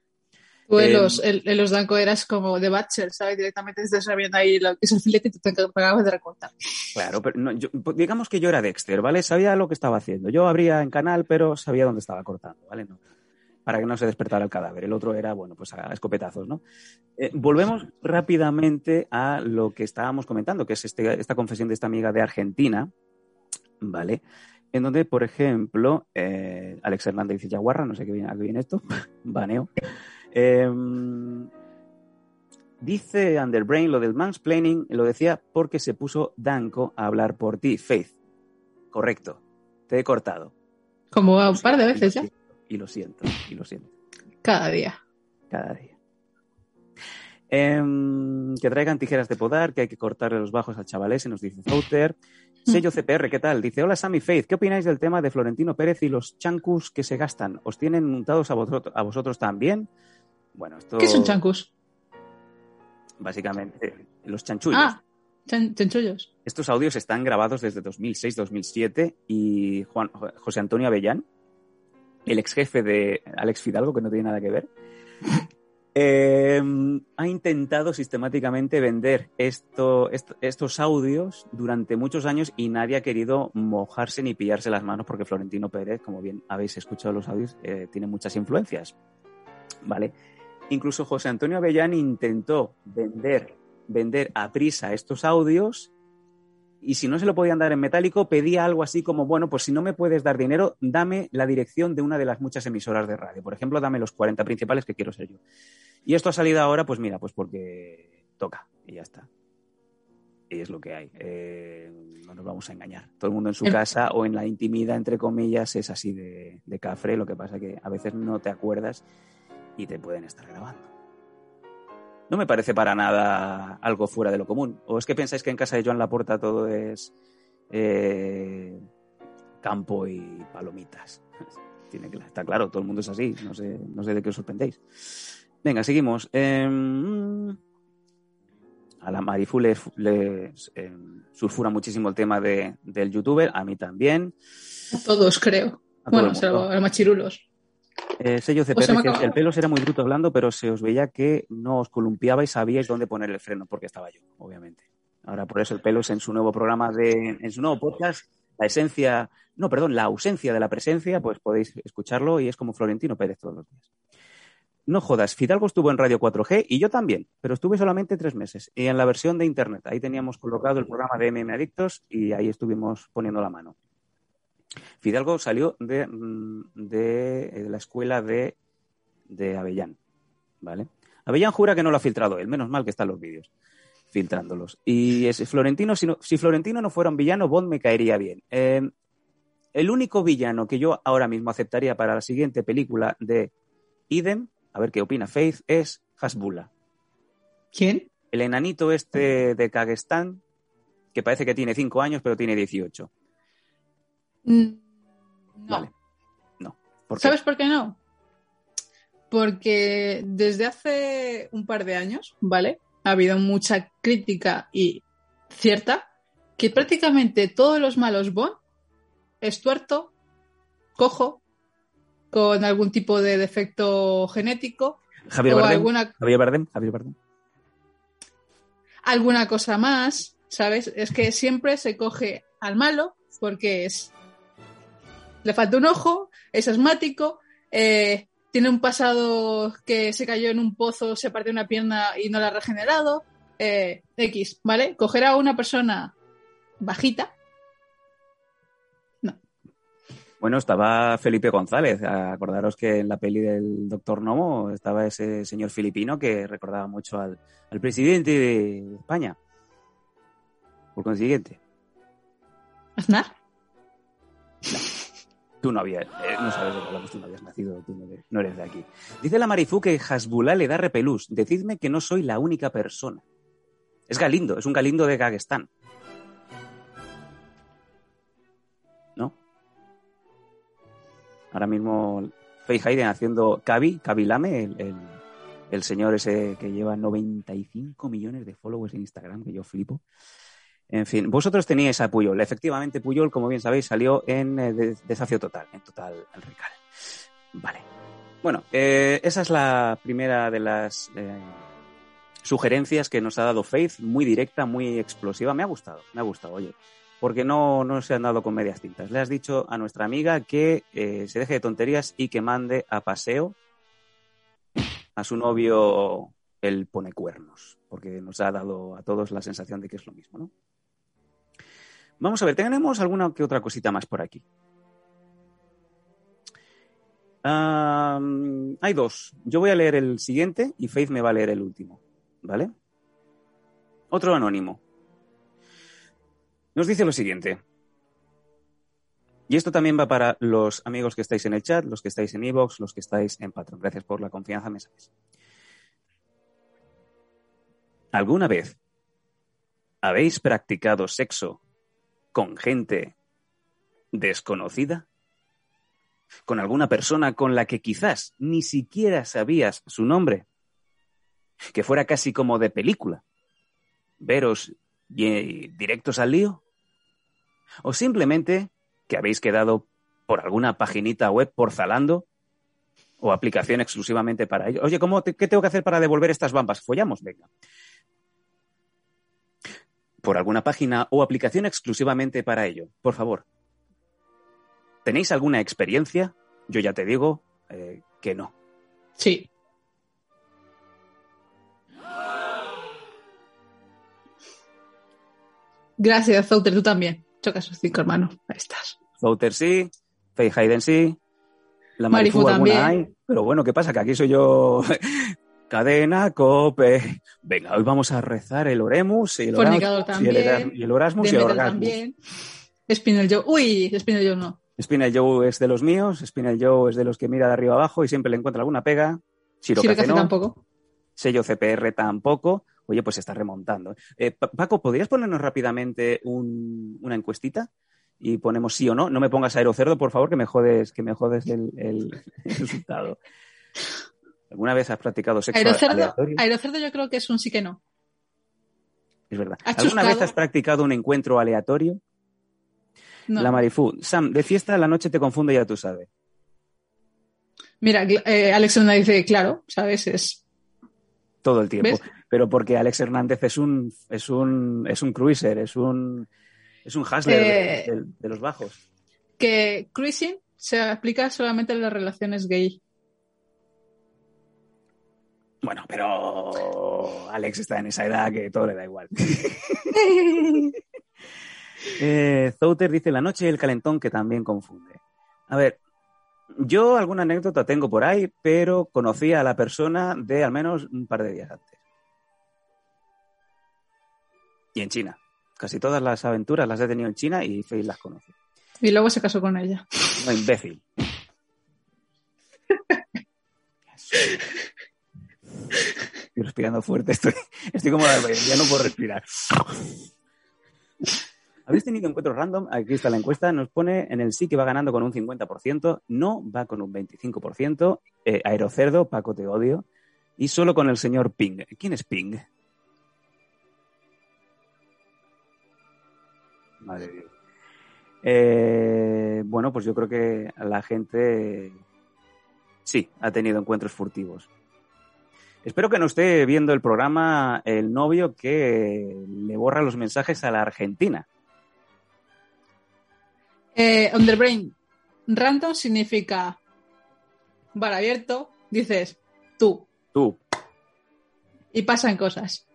Tú en Eh, los, en, en los Danco eras como de Butcher, ¿sabes? Directamente estás sabiendo ahí lo que es el filete y tú te acabas de recortar. Claro, pero no, yo- pues digamos que yo era Dexter, ¿vale? Sabía lo que estaba haciendo. Yo abría en canal, pero sabía dónde estaba cortando, ¿vale? No, para que no se despertara el cadáver. El otro era, bueno, pues a escopetazos, ¿no? Eh, volvemos rápidamente a lo que estábamos comentando, que es este- esta confesión de esta amiga de Argentina, ¿vale? En donde, por ejemplo, eh, Alex Hernández dice Yaguarra, no sé qué viene, a qué viene esto, baneo. Em, Dice Underbrain lo del mansplaining, lo decía porque se puso Danko a hablar por ti, Faith. Correcto. Te he cortado. Como a un par de veces ya, Y lo siento, y lo siento. cada día. Cada día. Em, que traigan tijeras de podar, que hay que cortarle los bajos al chavalés, nos dice Zouter. Sello CPR, ¿qué tal? Dice, hola Sammy Faith, ¿qué opináis del tema de Florentino Pérez y los chancus que se gastan? ¿Os tienen untados a vosotros, a vosotros también? Bueno, esto... ¿Qué son chancus? Básicamente, los chanchullos. Ah, chan- chanchullos. Estos audios están grabados desde 2006-2007 y Juan, José Antonio Avellán, el ex jefe de Alex Fidalgo, que no tiene nada que ver, eh, ha intentado sistemáticamente vender esto, est- estos audios durante muchos años y nadie ha querido mojarse ni pillarse las manos porque Florentino Pérez, como bien habéis escuchado los audios, eh, tiene muchas influencias. ¿Vale? Incluso José Antonio Avellán intentó vender, vender a prisa estos audios y si no se lo podían dar en metálico, pedía algo así como, bueno, pues si no me puedes dar dinero, dame la dirección de una de las muchas emisoras de radio. Por ejemplo, dame los 40 principales que quiero ser yo. Y esto ha salido ahora, pues mira, pues porque toca y ya está. Y es lo que hay. Eh, no nos vamos a engañar. Todo el mundo en su casa o en la intimidad, entre comillas, es así de, de cafre. Lo que pasa que a veces no te acuerdas y te pueden estar grabando. No me parece para nada algo fuera de lo común. ¿O es que pensáis que en casa de Joan Laporta todo es eh, campo y palomitas? Tiene que, está claro, todo el mundo es así. No sé, no sé de qué os sorprendéis. Venga, seguimos. Em, a la Marifu le, le, em, sulfura muchísimo el tema de, del youtuber, a mí también. A todos, creo. A Bueno, salvo mundo. a los machirulos. Eh, sello Pues que el pelo era muy bruto hablando, pero se os veía que no os columpiabais, sabíais dónde poner el freno, porque estaba yo, obviamente. Ahora, por eso el pelo es en su nuevo programa de, en su nuevo podcast, la esencia, no, perdón, la ausencia de la presencia, pues podéis escucharlo y es como Florentino Pérez todos los días. No jodas, Fidalgo estuvo en Radio 4G y yo también, pero estuve solamente tres meses. Y en la versión de Internet, ahí teníamos colocado el programa de MM Adictos y ahí estuvimos poniendo la mano. Fidalgo salió de, mm, de, de la escuela de, de Avellán, ¿vale? Avellán jura que no lo ha filtrado él, menos mal que están los vídeos filtrándolos. Y es Florentino, si, no, si Florentino no fuera un villano, Bond me caería bien. Eh, el único villano que yo ahora mismo aceptaría para la siguiente película de Idem, a ver qué opina Faith, es Hasbullah. ¿Quién? El enanito este de Kagestán, que parece que tiene 5 años, pero tiene 18. Mm, No. Vale. No. ¿Sabes por qué no? Porque desde hace un par de años, ¿vale? Ha habido mucha crítica y cierta que prácticamente todos los malos Bond es tuerto, cojo, con algún tipo de defecto genético Javier o Bardem. alguna, Javier Bardem. Javier Bardem. alguna cosa más, ¿sabes? Es que siempre se coge al malo porque es. Le falta un ojo, es asmático, eh, tiene un pasado que se cayó en un pozo, se partió una pierna y no la ha regenerado. eh, X, ¿vale? Coger a una persona bajita. Bueno, estaba Felipe González. Acordaros que en la peli del Doctor Nomo estaba ese señor filipino que recordaba mucho al, al presidente de España. Por consiguiente, Aznar. Tú no habías, eh, no sabes de qué hablamos, tú no habías nacido, tú no eres, de aquí. Dice la Marifú que Hasbullah le da repelús. Decidme que no soy la única persona. Es Galindo, es un Galindo de Kagestán. ¿No? Ahora mismo Hayden haciendo Kabi, Kabi Lame, el, el, el señor ese que lleva 95 millones de followers en Instagram, que yo flipo. En fin, vosotros teníais a Puyol. Efectivamente, Puyol, como bien sabéis, salió en eh, de- Desafío Total, en Total el Rical. Vale. Bueno, eh, esa es la primera de las eh, sugerencias que nos ha dado Faith, muy directa, muy explosiva. Me ha gustado, me ha gustado, oye. Porque no, no se han dado con medias tintas. Le has dicho a nuestra amiga que eh, se deje de tonterías y que mande a paseo a su novio el pone cuernos. Porque nos ha dado a todos la sensación de que es lo mismo, ¿no? Vamos a ver, tenemos alguna que otra cosita más por aquí. Hay dos. Yo voy a leer el siguiente y Faith me va a leer el último. ¿Vale? Otro anónimo. Nos dice lo siguiente. Y esto también va para los amigos que estáis en el chat, los que estáis en Evox, los que estáis en Patreon. Gracias por la confianza, me sabéis. ¿Alguna vez habéis practicado sexo con gente desconocida? ¿Con alguna persona con la que quizás ni siquiera sabías su nombre? Que fuera casi como de película. Veros directos al lío. O simplemente que habéis quedado por alguna paginita web por Zalando o aplicación exclusivamente para ello. Oye, ¿cómo ¿qué tengo que hacer para devolver estas bambas? Follamos, venga por alguna página o aplicación exclusivamente para ello. Por favor. ¿Tenéis alguna experiencia? Yo ya te digo eh, que no. Sí. Gracias, Zouter, tú también. Choca sus cinco hermanos. Ahí estás. Fouter sí, Faye Hayden sí, la Marifu Marifu alguna también. hay. Pero bueno, ¿qué pasa? Que aquí soy yo. Cadena, cope. Venga, hoy vamos a rezar el Oremus y el Orasmus y el, y el Orasmus y el Orgasmus. también. Spinel Joe. Uy, Spinel Joe no. Spinel Joe es de los míos, Spinel Joe es de los que mira de arriba abajo y siempre le encuentra alguna pega. Café no. tampoco. sello CPR tampoco. Oye, pues se está remontando. Eh, Pa- Paco, ¿podrías ponernos rápidamente un- una encuestita? Y ponemos sí o no. No me pongas aerocerdo, por favor, que me jodes, que me jodes el, el- el resultado. ¿Alguna vez has practicado sexo Aerocerdo, aleatorio? Aerocerdo yo creo que es un sí que no. Es verdad. ¿Alguna chuscado. vez has practicado un encuentro aleatorio? No. La Marifú. Sam, de fiesta la noche te confunde, ya tú sabes. Mira, eh, Alex Hernández dice, claro, ¿sabes? Es Todo el tiempo. ¿Ves? Pero porque Alex Hernández es un, es un, es un cruiser, es un, Es un hustler de- Eh, de, de los bajos. Que cruising se aplica solamente en las relaciones gay. Bueno, pero Alex está en esa edad que todo le da igual. Eh, Zouter dice la noche y el calentón que también confunde. A ver, yo alguna anécdota tengo por ahí, pero conocí a la persona de al menos un par de días antes. Y en China. Casi todas las aventuras las he tenido en China y Faye las conoce. Y luego se casó con ella. No, imbécil. Estoy respirando fuerte, estoy, estoy como ya no puedo respirar. ¿Habéis tenido encuentros random? Aquí está la encuesta. Nos pone en el sí que va ganando con un 50%, no va con un 25%, eh, Aerocerdo, Paco te odio, y solo con el señor Ping. ¿Quién es Ping? Madre Dios. Eh, bueno, pues yo creo que la gente sí ha tenido encuentros furtivos. Espero que no esté viendo el programa el novio que le borra los mensajes a la Argentina. Eh, on the brain. Random significa bar abierto, dices tú, Tú, y pasan cosas.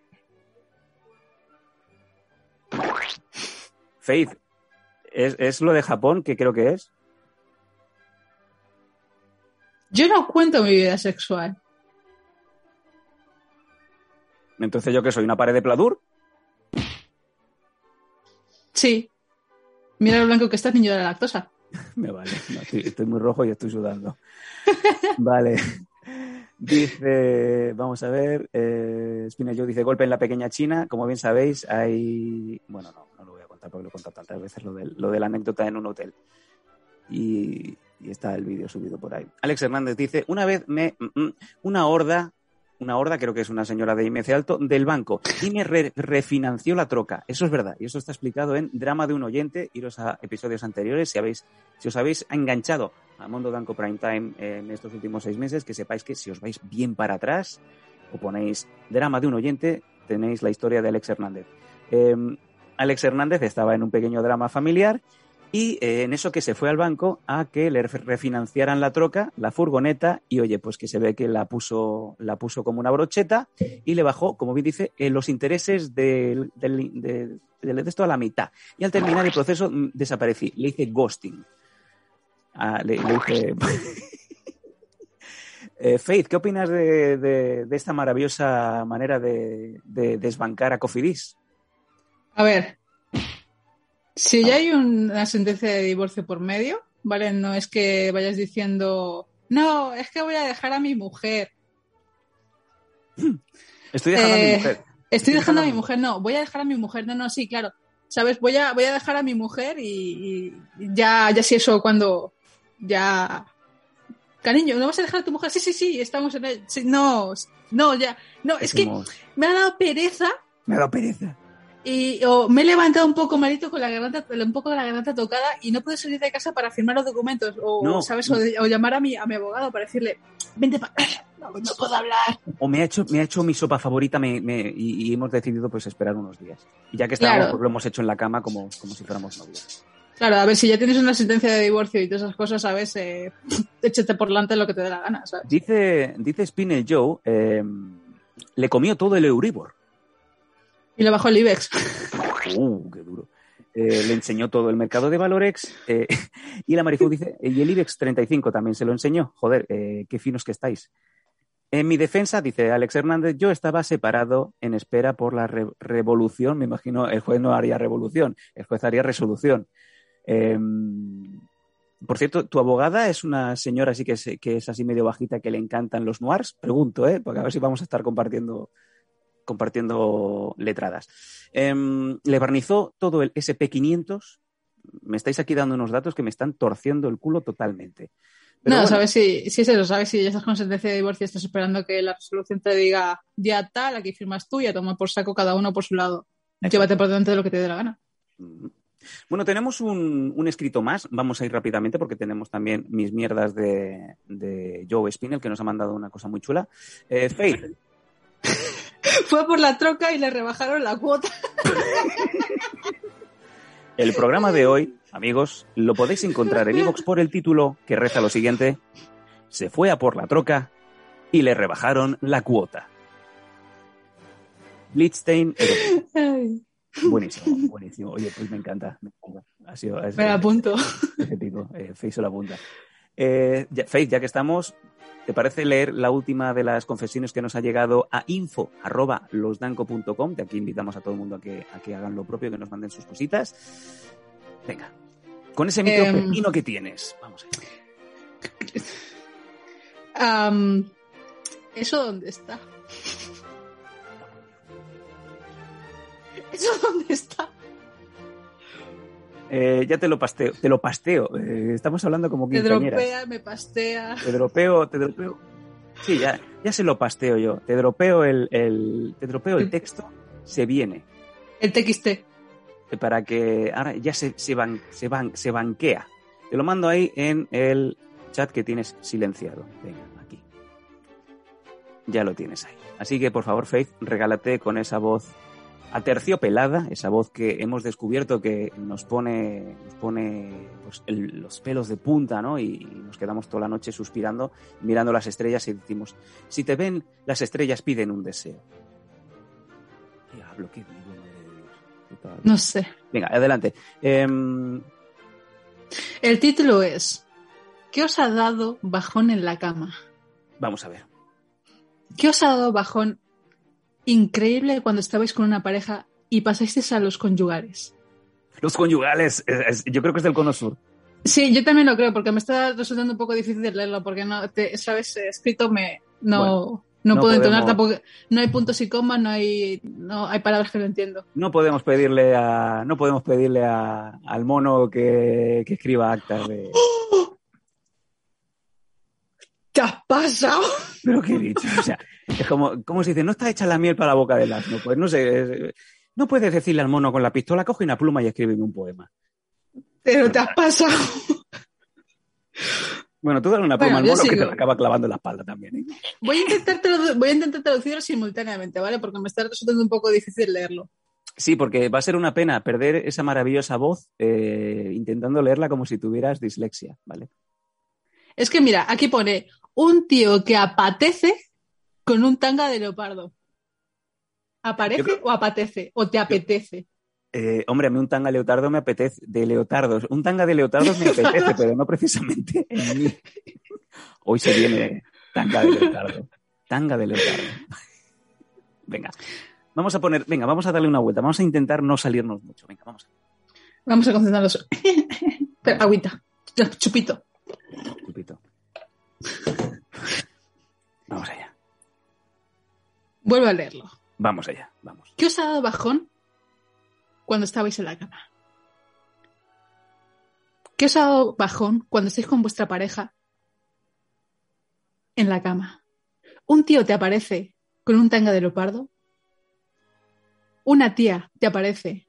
Faith, ¿es, es lo de Japón que creo que es? Yo no cuento mi vida sexual. Entonces yo que soy una pared de pladur. Sí. Mira lo blanco que está niño de la lactosa. Me vale, no, estoy, estoy muy rojo y estoy sudando. Vale. Dice, vamos a ver, eh, Joe dice, golpe en la pequeña China. Como bien sabéis, hay... Bueno, no, no lo voy a contar porque lo he contado tantas veces, lo, del- lo de la anécdota en un hotel. Y, y está el vídeo subido por ahí. Alex Hernández dice, una vez me... mm, mm, Una horda, una horda, creo que es una señora de IMC Alto, del banco, y me re- refinanció la troca. Eso es verdad, y eso está explicado en Drama de un oyente. Iros a episodios anteriores si habéis si os habéis enganchado a Mondo Danco Prime Time en estos últimos seis meses, que sepáis que si os vais bien para atrás o ponéis drama de un oyente, tenéis la historia de Alex Hernández. Eh, Alex Hernández estaba en un pequeño drama familiar y eh, en eso que se fue al banco a que le refinanciaran la troca, la furgoneta, y oye, pues que se ve que la puso, la puso como una brocheta y le bajó, como bien dice, eh, los intereses del, del, de, de- de esto a la mitad. Y al terminar el proceso mm, desaparecí. Le hice ghosting. Ah, le, le hice... Eh, Faith, ¿qué opinas de, de- de esta maravillosa manera de, de desbancar a Cofidis? A ver. Si ya hay una sentencia de divorcio por medio, ¿vale? No es que vayas diciendo, no, es que voy a dejar a mi mujer. Estoy dejando a mi Eh, mujer. Estoy dejando a mi mujer, no, voy a dejar a mi mujer, no, no, sí, claro. ¿Sabes? Voy a, voy a dejar a mi mujer y, y ya, ya si eso cuando ya. Cariño, ¿no vas a dejar a tu mujer? Sí, sí, sí, estamos en el. sí, no, no, ya. No, es que me ha dado pereza Me ha dado pereza. Y o me he levantado un poco malito con la garganta, un poco la garganta tocada y no puedo salir de casa para firmar los documentos o, No. ¿sabes? O, llamar a mi, a mi abogado para decirle, vente para no, no puedo hablar. O me ha hecho, me ha hecho mi sopa favorita me, me- y, y hemos decidido pues esperar unos días. Y ya que estábamos, Claro. pues, lo hemos hecho en la cama como, como si fuéramos novios. Claro, a ver, si ya tienes una sentencia de divorcio y todas esas cosas, ¿sabes? Eh, échate por delante lo que te dé la gana, ¿sabes? Dice, dice Spinel Joe, eh, le comió todo el Euribor. Y le bajó el IBEX. Uh, qué duro. Eh, le enseñó todo el mercado de Valorex eh, y la Marifú dice, y el IBEX 35 también se lo enseñó. Joder, eh, qué finos que estáis. En mi defensa, dice Alex Hernández, yo estaba separado en espera por la re- revolución. Me imagino, el juez no haría revolución, el juez haría resolución. Eh, por cierto, ¿tu abogada es una señora así que es, que es así medio bajita que le encantan los noirs? Pregunto, ¿eh? Porque a ver si vamos a estar compartiendo, compartiendo letradas. Em, le barnizó todo el SP500. Me estáis aquí dando unos datos que me están torciendo el culo totalmente. Pero no, bueno, sabes si, si es eso, sabes si ya estás con sentencia de divorcio y estás esperando que la resolución te diga día tal, aquí firmas tú y a tomar por saco cada uno por su lado. Exacto. Llévate por delante de lo que te dé la gana. Mm. Bueno, tenemos un, un escrito más. Vamos a ir rápidamente porque tenemos también mis mierdas de, de Joe Spinell, que nos ha mandado una cosa muy chula. Eh, Faith, Fue por la troca y le rebajaron la cuota. El programa de hoy, amigos, lo podéis encontrar en iVoox por el título que reza lo siguiente. Se fue a por la troca y le rebajaron la cuota. Blitzstein, buenísimo, buenísimo. Oye, pues me encanta. Me, encanta. Ha sido, me la apunto. ese tipo, eh, la apunta. Eh, ya que estamos, ¿te parece leer la última de las confesiones que nos ha llegado a info.losdanco.com? De aquí invitamos a todo el mundo a que, a que hagan lo propio, que nos manden sus cositas. Venga, con ese micro pepino que tienes. Vamos allá. Am, ¿Eso dónde está? ¿Eso dónde está? Eh, ya te lo pasteo, te lo pasteo. Eh, estamos hablando como Me quinceañeras. dropea, me pastea. Te dropeo, te dropeo. Sí, ya, ya se lo pasteo yo. Te dropeo el, el- te dropeo el texto, se viene. El TXT. eh, para que ahora ya se, se, ban- se, ban- se banquea. Te lo mando ahí en el chat que tienes silenciado. Venga, aquí. Ya lo tienes ahí. Así que por favor, Faith, regálate con esa voz aterciopelada, esa voz que hemos descubierto que nos pone, nos pone pues, el- los pelos de punta, ¿no? Y, y nos quedamos toda la noche suspirando, mirando las estrellas y decimos, si te ven, las estrellas piden un deseo. Qué digo, de Dios. Puta- No sé. Venga, adelante. Em, El título es ¿Qué os ha dado bajón en la cama? vamos a ver. ¿Qué os ha dado bajón increíble cuando estabais con una pareja y pasasteis a los conyugales? Los conyugales, es- es- yo creo que es del cono sur. Sí, yo también lo creo, porque me está resultando un poco difícil de leerlo, porque no, te, sabes, Eh, escrito me no, Bueno, no, no puedo entonar tampoco, no hay puntos y comas, no hay, no hay palabras que no entiendo. No podemos pedirle a, no podemos pedirle a- al mono que, que escriba actas de. ¿Qué has pasado? Pero qué he dicho, o sea, es como, ¿cómo se dice? No está hecha la miel para la boca del asno. Pues no sé, no puedes decirle al mono con la pistola, coge una pluma y escríbeme un poema. Pero te has pasado. Bueno, tú dale una pluma Bueno, al mono que te la acaba clavando en la espalda también. ¿eh? Voy a intentar, voy a intentar traducirlo simultáneamente, ¿vale? Porque me está resultando un poco difícil leerlo. Sí, porque va a ser una pena perder esa maravillosa voz eh, intentando leerla como si tuvieras dislexia, ¿vale? Es que mira, aquí pone un tío que apatece con un tanga de leopardo. ¿Aparece creo- o apatece? ¿O te apetece? Eh, hombre, a mí un tanga leotardo me apetece, de leotardos. Un tanga de leotardos me apetece, pero no precisamente en mí. Hoy se viene tanga de leotardo. Tanga de leotardo. Venga, vamos a poner, venga, vamos a darle una vuelta. Vamos a intentar no salirnos mucho. Venga, vamos. Vamos a concentrarnos. Pero, agüita. Chupito. Chupito. Vamos allá. Vuelvo a leerlo. Vamos allá. Vamos. ¿Qué os ha dado bajón cuando estabais en la cama? ¿Qué os ha dado bajón cuando estáis con vuestra pareja en la cama? Un tío te aparece con un tanga de leopardo. Una tía te aparece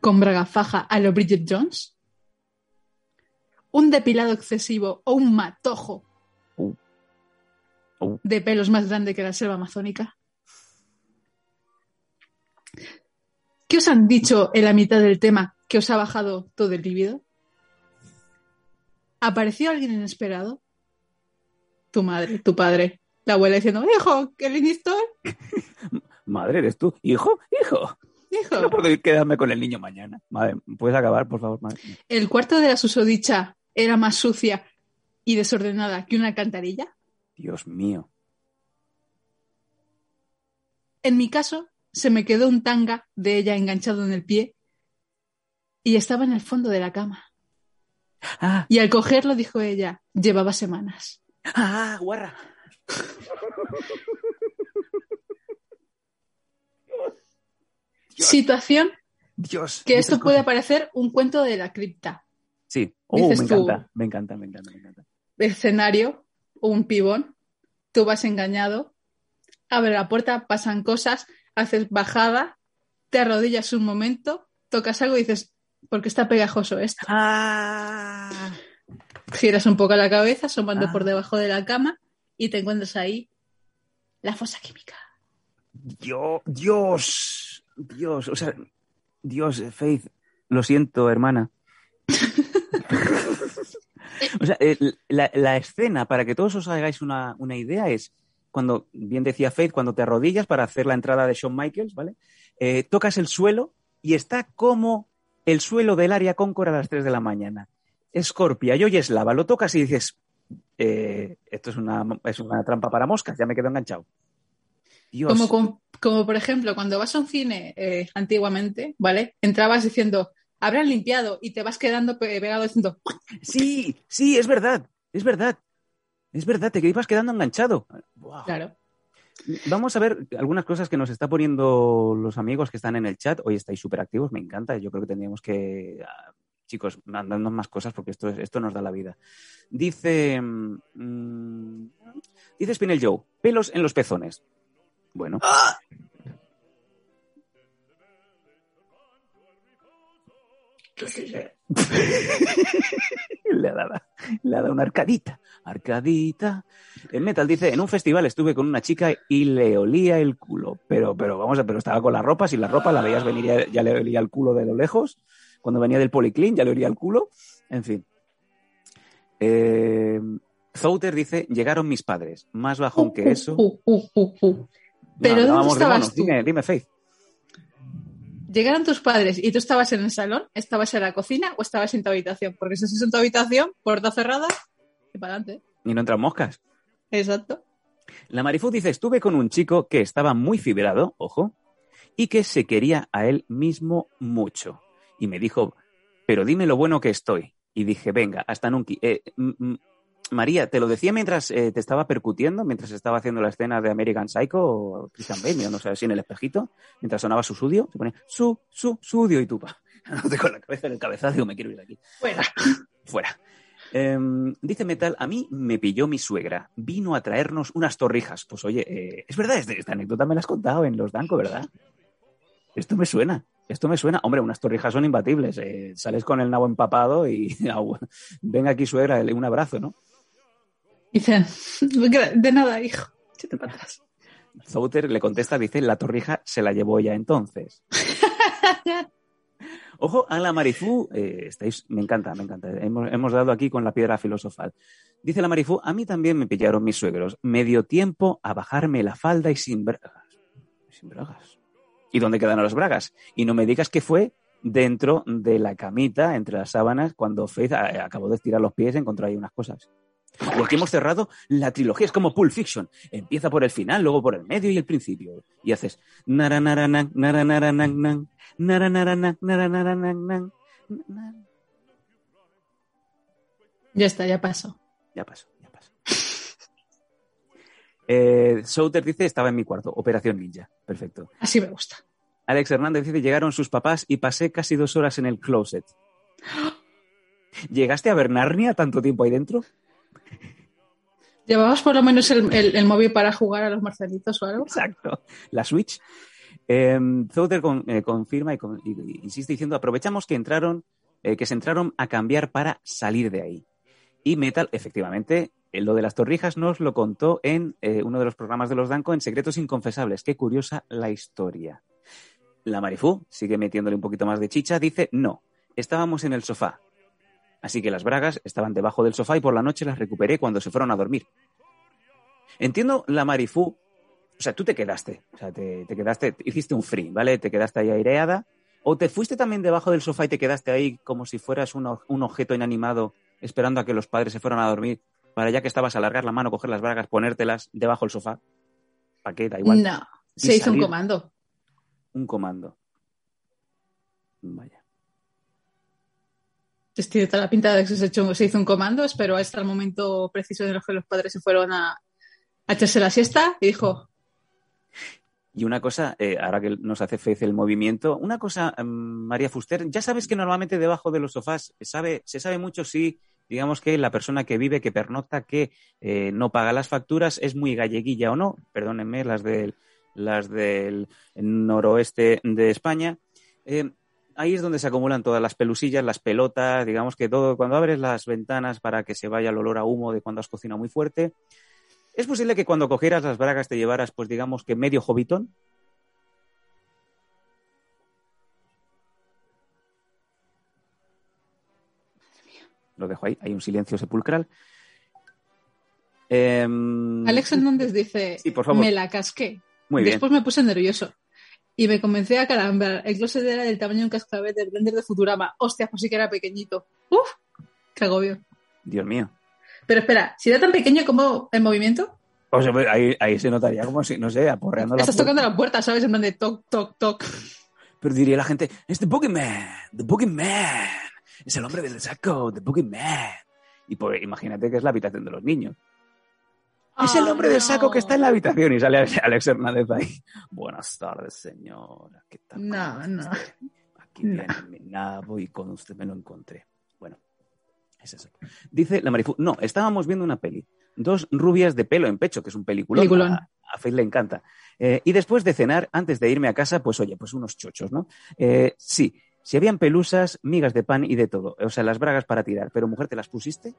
con braga faja a lo Bridget Jones. Un depilado excesivo o un matojo. De pelos más grande que la selva amazónica. ¿Qué os han dicho en la mitad del tema que os ha bajado todo el líbido? ¿Apareció alguien inesperado? Tu madre, tu padre, la abuela diciendo, hijo, qué listo, Madre, ¿eres tú? ¿Hijo? ¿Hijo? hijo. No puedo ir quedarme con el niño mañana. Madre, ¿puedes acabar, por favor? Madre? ¿El cuarto de la susodicha era más sucia y desordenada que una alcantarilla? Dios mío. En mi caso, se me quedó un tanga de ella enganchado en el pie y estaba en el fondo de la cama. Ah, Y al cogerlo, dijo ella, llevaba semanas. ah, guarra. Dios. Situación Dios. que esto puede cosas. parecer un cuento de la cripta. Sí. Oh, me encanta, me encanta, me encanta, me encanta. Escenario, un pibón, tú vas engañado, abre la puerta, pasan cosas, haces bajada, te arrodillas un momento, tocas algo y dices, ¿por qué está pegajoso esto? Ah. Giras un poco la cabeza, asomando Ah. por debajo de la cama y te encuentras ahí la fosa química. Dios, Dios, Dios, o sea, Dios, Faith, Lo siento, hermana. o sea, la, escena, para que todos os hagáis una, idea, es cuando, bien decía Faith, cuando te arrodillas para hacer la entrada de Shawn Michaels, ¿vale? Eh, tocas el suelo y está como el suelo del área Concord a las 3 de la mañana. Scorpia y oyes lava, lo tocas y dices, eh, esto es una, es una trampa para moscas, ya me quedo enganchado. Como, como por ejemplo, cuando vas a un cine eh, antiguamente, ¿vale? Entrabas diciendo, habrán limpiado y te vas quedando pe- pegado diciendo, Sí, sí, es verdad, es verdad. Es verdad, te ibas quedando enganchado. Buah. claro. Vamos a ver algunas cosas que nos está poniendo los amigos que están en el chat. Hoy estáis súper activos, me encanta. Yo creo que tendríamos que, ah, chicos, mandadnos más cosas porque esto, es- esto nos da la vida. Dice, mm, dice Spinel Joe, pelos en los pezones. Bueno. le, ha dado, le ha dado una arcadita. Arcadita. En Metal dice, en un festival estuve con una chica y le olía el culo. Pero, pero vamos a pero estaba con la ropa. Si la ropa la veías venir, ya, ya le olía el culo de lo lejos. Cuando venía del policlín ya le olía el culo. En fin. Eh, Zouter dice, llegaron mis padres. Más bajón que eso. Uh, uh, uh. Pero No, ¿dónde estabas tú? Dime, dime, Faith. ¿Llegaron tus padres y tú estabas en el salón? ¿Estabas en la cocina o estabas en tu habitación? Porque si estás en tu habitación, puerta cerrada y para adelante. Y no entran moscas. Exacto. La Marifú dice, estuve con un chico que estaba muy fibrado, ojo, y que se quería a él mismo mucho. Y me dijo, pero dime lo bueno que estoy. Y dije, venga, hasta nunca. Eh, m- m- María, te lo decía mientras eh, te estaba percutiendo, mientras estaba haciendo la escena de American Psycho o Christian Bale, no sé, así en el espejito, mientras sonaba su sudio, se ponía su, su, sudio y tupa. con la cabeza en el cabezazo, digo, me quiero ir de aquí Fuera. fuera. Em, dice Metal, a mí me pilló mi suegra, vino a traernos unas torrijas. Pues oye, eh, es verdad, este- esta anécdota me la has contado en los Danco, ¿verdad? Esto me suena, esto me suena. Hombre, unas torrijas son imbatibles. eh, sales con el nabo empapado y venga aquí suegra, un abrazo, ¿no? Dicen, de nada, hijo. Échate para atrás. Zouter le contesta, dice, la torrija se la llevó ya entonces. Ojo, a la Marifú, eh, estáis, me encanta, me encanta. Hemos, hemos dado aquí con la piedra filosofal. Dice la Marifú, a mí también me pillaron mis suegros. Me dio tiempo a bajarme la falda y sin bragas. Sin bragas. ¿Y dónde quedan las bragas? Y no me digas que fue dentro de la camita, entre las sábanas, cuando Faith eh, acabó de estirar los pies y encontró ahí unas cosas. Aquí hemos cerrado la trilogía, es como Pulp Fiction. Empieza por el final, luego por el medio y el principio. Y haces. Ya está, ya pasó. Ya pasó, ya pasó. Eh, Souter dice, estaba en mi cuarto, Operación Ninja. Perfecto. Así me gusta. Alex Hernández dice, llegaron sus papás y pasé casi dos horas en el closet. ¿Llegaste a ver Narnia tanto tiempo ahí dentro? ¿Llevabas por lo menos el, el- móvil para jugar a los marcelitos o algo? Exacto. La Switch. Eh, Zouter con- confirma y, con- y- y insiste diciendo, aprovechamos que entraron, eh, que se entraron a cambiar para salir de ahí. Y Metal, efectivamente, eh, lo de las torrijas nos lo contó en eh, uno de los programas de los Danco en Secretos Inconfesables. Qué curiosa la historia. La Marifú sigue metiéndole un poquito más de chicha, dice, no, estábamos en el sofá. Así que las bragas estaban debajo del sofá y por la noche las recuperé cuando se fueron a dormir. Entiendo la Marifú, o sea, tú te quedaste, o sea, te, te quedaste, hiciste un free, ¿vale? Te quedaste ahí aireada, o te fuiste también debajo del sofá y te quedaste ahí como si fueras un, un objeto inanimado esperando a que los padres se fueran a dormir para ya que estabas a alargar la mano, coger las bragas, ponértelas debajo del sofá. ¿Para qué? Da igual. No, se hizo un comando. Un comando. Vaya. Pues tiene toda la pinta de que se, hizo un comando, pero hasta el momento preciso en el que los padres se fueron a, a echarse la siesta y dijo, Y una cosa, eh, ahora que nos hace Faith el movimiento, una cosa, mm, María Fuster, ya sabes que normalmente debajo de los sofás sabe, se sabe mucho si, digamos que la persona que vive, que pernocta, que eh, no paga las facturas, es muy galleguilla o no, perdónenme, las del, las del noroeste de España. Eh, ahí es donde se acumulan todas las pelusillas, las pelotas, digamos que todo, cuando abres las ventanas para que se vaya el olor a humo de cuando has cocinado muy fuerte, es posible que cuando cogieras las bragas te llevaras, pues digamos que medio hobitón. Lo dejo ahí. Hay un silencio sepulcral. Em, Alex Hernández dice, Sí, por favor. me la casqué. Muy bien. Después me puse nervioso. Y me comencé a calambar. El closet era del tamaño de un cascabel del blender de Futurama. Hostia, pues sí que era pequeñito. Uf, qué agobio. Dios mío. Pero espera, si era tan pequeño como el movimiento, O sea, pues ahí, ahí se notaría como si, no sé, aporreando la estás tocando la puerta, ¿sabes? En plan de toc, toc, toc. Pero diría la gente, es The Boogeyman, The Boogeyman. Es el hombre del saco, The Boogeyman. Y pues, imagínate que es la habitación de los niños. Es el Ah, hombre del saco que está en la habitación y sale Alex Hernández ahí. Buenas tardes, señora. ¿Qué tal? No, ¿Cómo está no. Aquí No. viene mi nabo y con usted me lo encontré. Bueno, es eso. Dice la Marifu, no, estábamos viendo una peli. Dos rubias de pelo en pecho, que es un peliculón. Peliculón. A, a Faith le encanta. Eh, y después de cenar, antes de irme a casa, pues oye, pues unos chochos, ¿no? Eh, sí, si habían pelusas, migas de pan y de todo. O sea, las bragas para tirar. Pero mujer, ¿te las pusiste?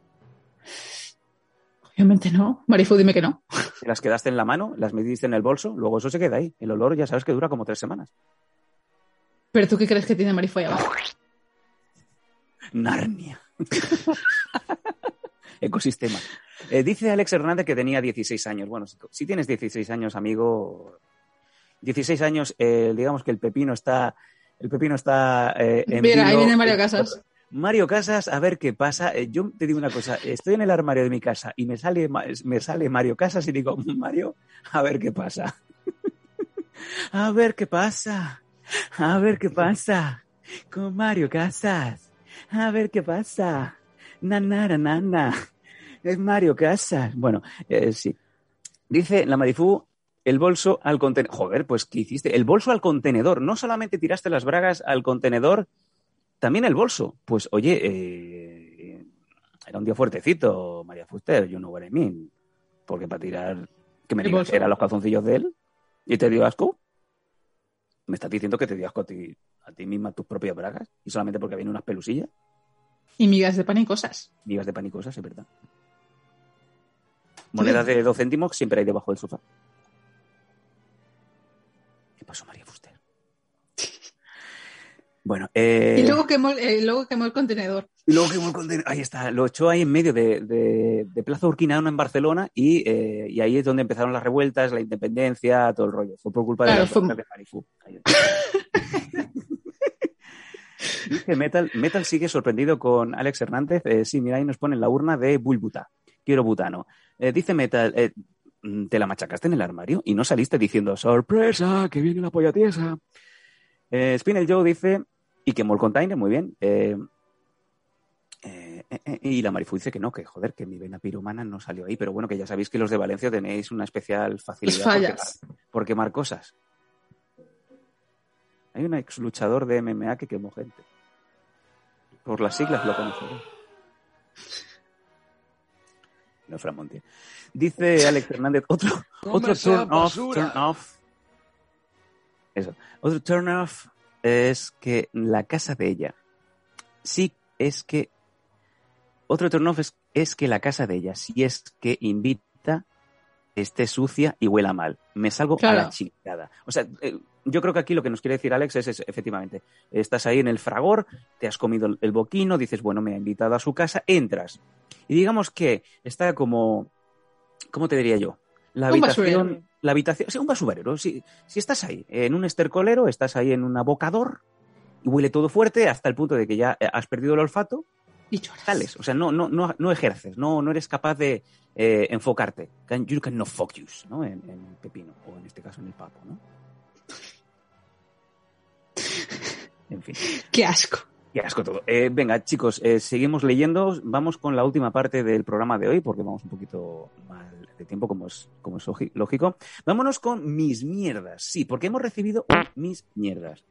Obviamente no. Marifu, dime que no. ¿Te las quedaste en la mano? ¿Las metiste en el bolso? Luego eso se queda ahí. El olor ya sabes que dura como tres semanas. Pero tú qué crees que tiene Marifu ahí abajo? Narnia. Ecosistema. Eh, dice Alex Hernández que tenía 16 años. Bueno, si, si tienes 16 años, amigo, 16 años, eh, digamos que el pepino está, el pepino está eh, en Mira, ahí viene Mario Casas. Mario Casas, a ver qué pasa. Eh, yo te digo una cosa, estoy en el armario de mi casa y me sale, me sale Mario Casas y digo, Mario, a ver qué pasa. a ver qué pasa. A ver qué pasa. Con Mario Casas. A ver qué pasa. Nanara, nana. Es Mario Casas. Bueno, eh, sí. Dice la Marifú, el bolso al contenedor. Joder, pues ¿qué hiciste? El bolso al contenedor. No solamente tiraste las bragas al contenedor, también el bolso. Pues oye, eh, era un día fuertecito, María Fuster, you know what I mean. Porque para tirar, que me digas que eran los calzoncillos de él y te dio asco. ¿Me estás diciendo que te dio asco a ti, a ti misma tus propias bragas? Y solamente porque vienen unas pelusillas, Y migas de pan y cosas. migas de pan y cosas, es verdad. Monedas de dos céntimos siempre hay debajo del sofá. ¿Qué pasó, María? Bueno, eh, Y luego quemó, eh, luego quemó el contenedor. Y luego quemó el contenedor. Ahí está, lo echó ahí en medio de, de- de Plaza Urquinaona en Barcelona y, eh, y ahí es donde empezaron las revueltas, la independencia, todo el rollo. Fue por culpa Claro, de la fue- de Marifú. Dice Metal, Metal sigue sorprendido con Alex Hernández. Sí, mira, ahí nos ponen la urna de Bulbuta. Quiero butano. Dice Metal, mm, ¿te la machacaste en el armario? Y no saliste diciendo, sorpresa, que viene la polla tiesa. Spinel Joe dice, y quemó el container, muy bien. Eh, eh, eh, y la Marifu dice que no, que joder, que mi vena piromana no salió ahí, pero bueno, que ya sabéis que los de Valencia tenéis una especial facilidad por quemar, por quemar cosas. Hay un ex luchador de MMA que quemó gente. Por las siglas lo conoceré. No, Fran Montiel. Dice Alex Hernández, otro, otro turn off, turn off. Eso. Otro turn off es que la casa de ella. Sí, es que. Otro turn off es, es que la casa de ella, si es que invita, esté sucia y huela mal. Me salgo a la chingada. O sea, eh, yo creo que aquí lo que nos quiere decir Alex es, es, efectivamente, estás ahí en el fragor, te has comido el boquino, dices, bueno, me ha invitado a su casa, entras. Y digamos que está como. ¿Cómo te diría yo? La Un habitación. basurero. La habitación. Sí, un basurero. Si, si estás ahí, en un estercolero, estás ahí en un abocador y huele todo fuerte hasta el punto de que ya eh, has perdido el olfato, Y lloras. sales. O sea, no, no, no, no ejerces, no, no eres capaz de eh, enfocarte. Can, you cannot focus, ¿no? En, en el pepino, o en este caso en el papo, ¿no? En fin. Qué asco. Qué asco todo. Eh, venga, chicos, eh, seguimos leyendo. Vamos con la última parte del programa de hoy, porque vamos un poquito mal de tiempo, como es, como es logi- lógico. Vámonos con mis mierdas. Sí, porque hemos recibido mis mierdas.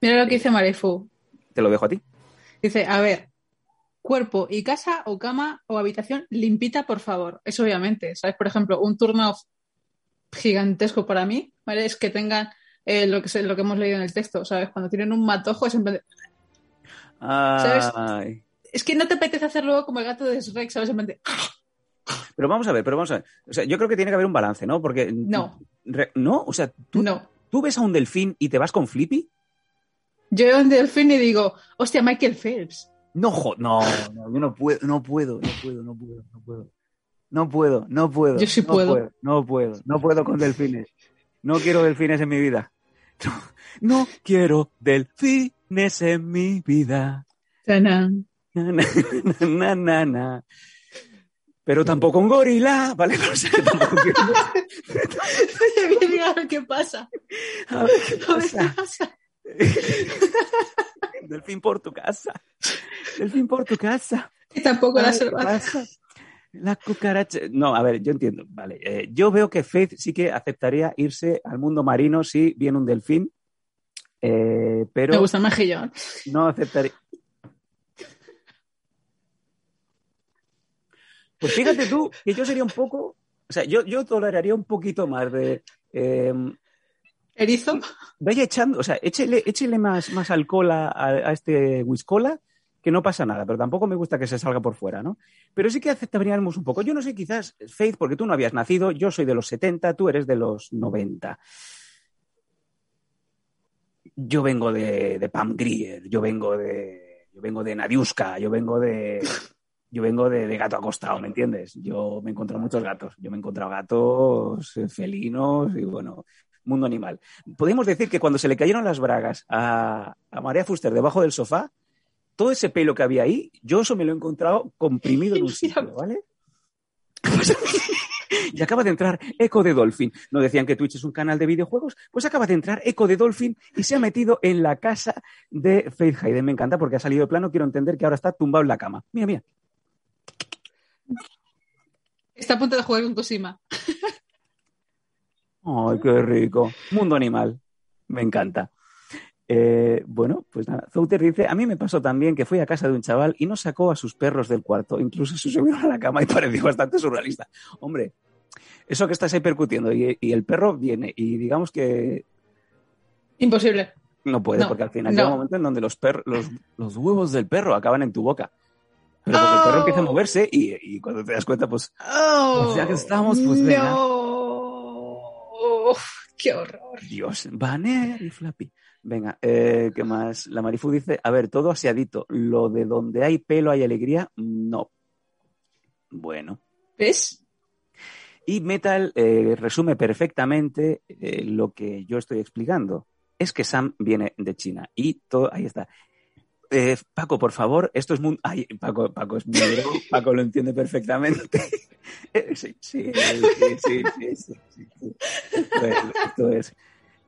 Mira lo que dice Marefu. Te lo dejo a ti. Dice, a ver, cuerpo y casa o cama o habitación limpita, por favor. Eso obviamente, ¿sabes? Por ejemplo, un turno gigantesco para mí, ¿vale? Es que tengan eh, lo, que, se- lo que hemos leído en el texto, ¿sabes? Cuando tienen un matojo es en plan de- Ay. Es que no te apetece hacer luego como el gato de Shrek, ¿sabes? De, Pero vamos a ver, pero vamos a ver. O sea, yo creo que tiene que haber un balance, ¿no? Porque. No. ¿No? O sea, ¿tú, No. ¿tú ves a un delfín y te vas con Flippy? Yo veo un delfín y digo, hostia, Michael Phelps. No, jo- no, no, yo no puedo, no puedo, no puedo, no puedo, no puedo. No puedo, no puedo. Yo sí no puedo. No puedo, no puedo con delfines. No quiero delfines en mi vida. No, no quiero delfines en mi vida. Na, na, na, na, na. Pero tampoco un gorila, ¿vale? O sea, que tampoco a ver qué pasa. A ver qué pasa. pasa. Delfín por tu casa. Delfín por tu casa. Y tampoco la Ay, ¿qué salvaje. pasa? La cucaracha. No, a ver, yo entiendo. Vale. eh, yo veo que Faith sí que aceptaría irse al mundo marino si viene un delfín. eh, pero Me gusta el mejillón. no aceptaría. Pues fíjate tú que yo sería un poco. O sea, yo, yo toleraría un poquito más de. eh, Erizo. vaya echando, o sea, échele, échele más, más alcohol a, a- a este whiskola, que no pasa nada, pero tampoco me gusta que se salga por fuera, ¿no? Pero sí que aceptaríamos un poco. Yo no sé, quizás, Faith, porque tú no habías nacido, yo soy de los 70, tú eres de los 90. Yo vengo de, de Pam Grier, yo vengo de, yo vengo de Nadiuska, yo vengo de, yo vengo de, gato acostado, ¿me entiendes? Yo me he encontrado muchos gatos, yo me he encontrado gatos eh, felinos y bueno, mundo animal. Podemos decir que cuando se le cayeron las bragas a, a María Fuster debajo del sofá, todo ese pelo que había ahí, yo eso me lo he encontrado comprimido en un sitio, ¿vale? y acaba de entrar Echo de Dolphin. ¿No decían que Twitch es un canal de videojuegos? Pues acaba de entrar Echo de Dolphin y se ha metido en la casa de Faith Hayden. Me encanta porque ha salido de plano. Quiero entender que ahora está tumbado en la cama. Mira, mira. Está a punto de jugar con Cosima. ¡Ay, qué rico! Mundo animal. Me encanta. Eh, bueno, pues nada. Zouter dice, a mí me pasó también que fui a casa de un chaval y no sacó a sus perros del cuarto. Incluso se subieron a la cama y pareció bastante surrealista. Hombre, eso que estás ahí percutiendo y, y el perro viene y digamos que Imposible. no puede No, porque al final no. llega un momento en donde los, per- los, los huevos del perro acaban en tu boca. Pero porque el perro Oh. empieza a moverse y, y cuando te das cuenta, pues Oh, ya que estamos, pues venga. no. Uf, qué horror. Dios, Banner y Flappy. Venga, eh, ¿qué más? La Marifu dice, a ver, todo aseadito. Lo de donde hay pelo hay alegría, no. Bueno. ¿Ves? Y Metal eh, resume perfectamente eh, lo que yo estoy explicando. Es que Sam viene de China y todo, ahí está. Paco, por favor, esto es muy... Paco, Paco es muy... Paco lo entiende perfectamente. sí, sí, sí, sí, sí, esto es...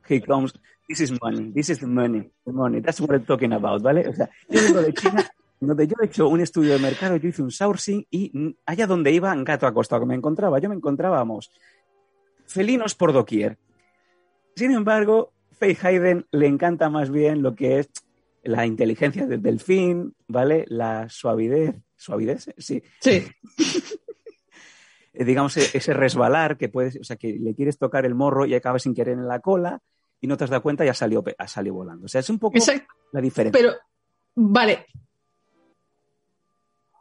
He comes this is money, this is the money, the money, that's what I'm talking about, ¿vale? O sea, yo vengo de China, donde yo he hecho un estudio de mercado, yo hice un sourcing y allá donde iba, en gato acostado que me encontraba, yo me encontrábamos felinos por doquier. Sin embargo, Faith Hayden le encanta más bien lo que es la inteligencia del delfín, ¿vale? La suavidez, suavidez, sí, Sí. digamos, ese resbalar que puedes, o sea, que le quieres tocar el morro y acabas sin querer en la cola y no te has dado cuenta y ha salido, pe- ha salido volando. O sea, es un poco Exacto. la diferencia. Pero, vale.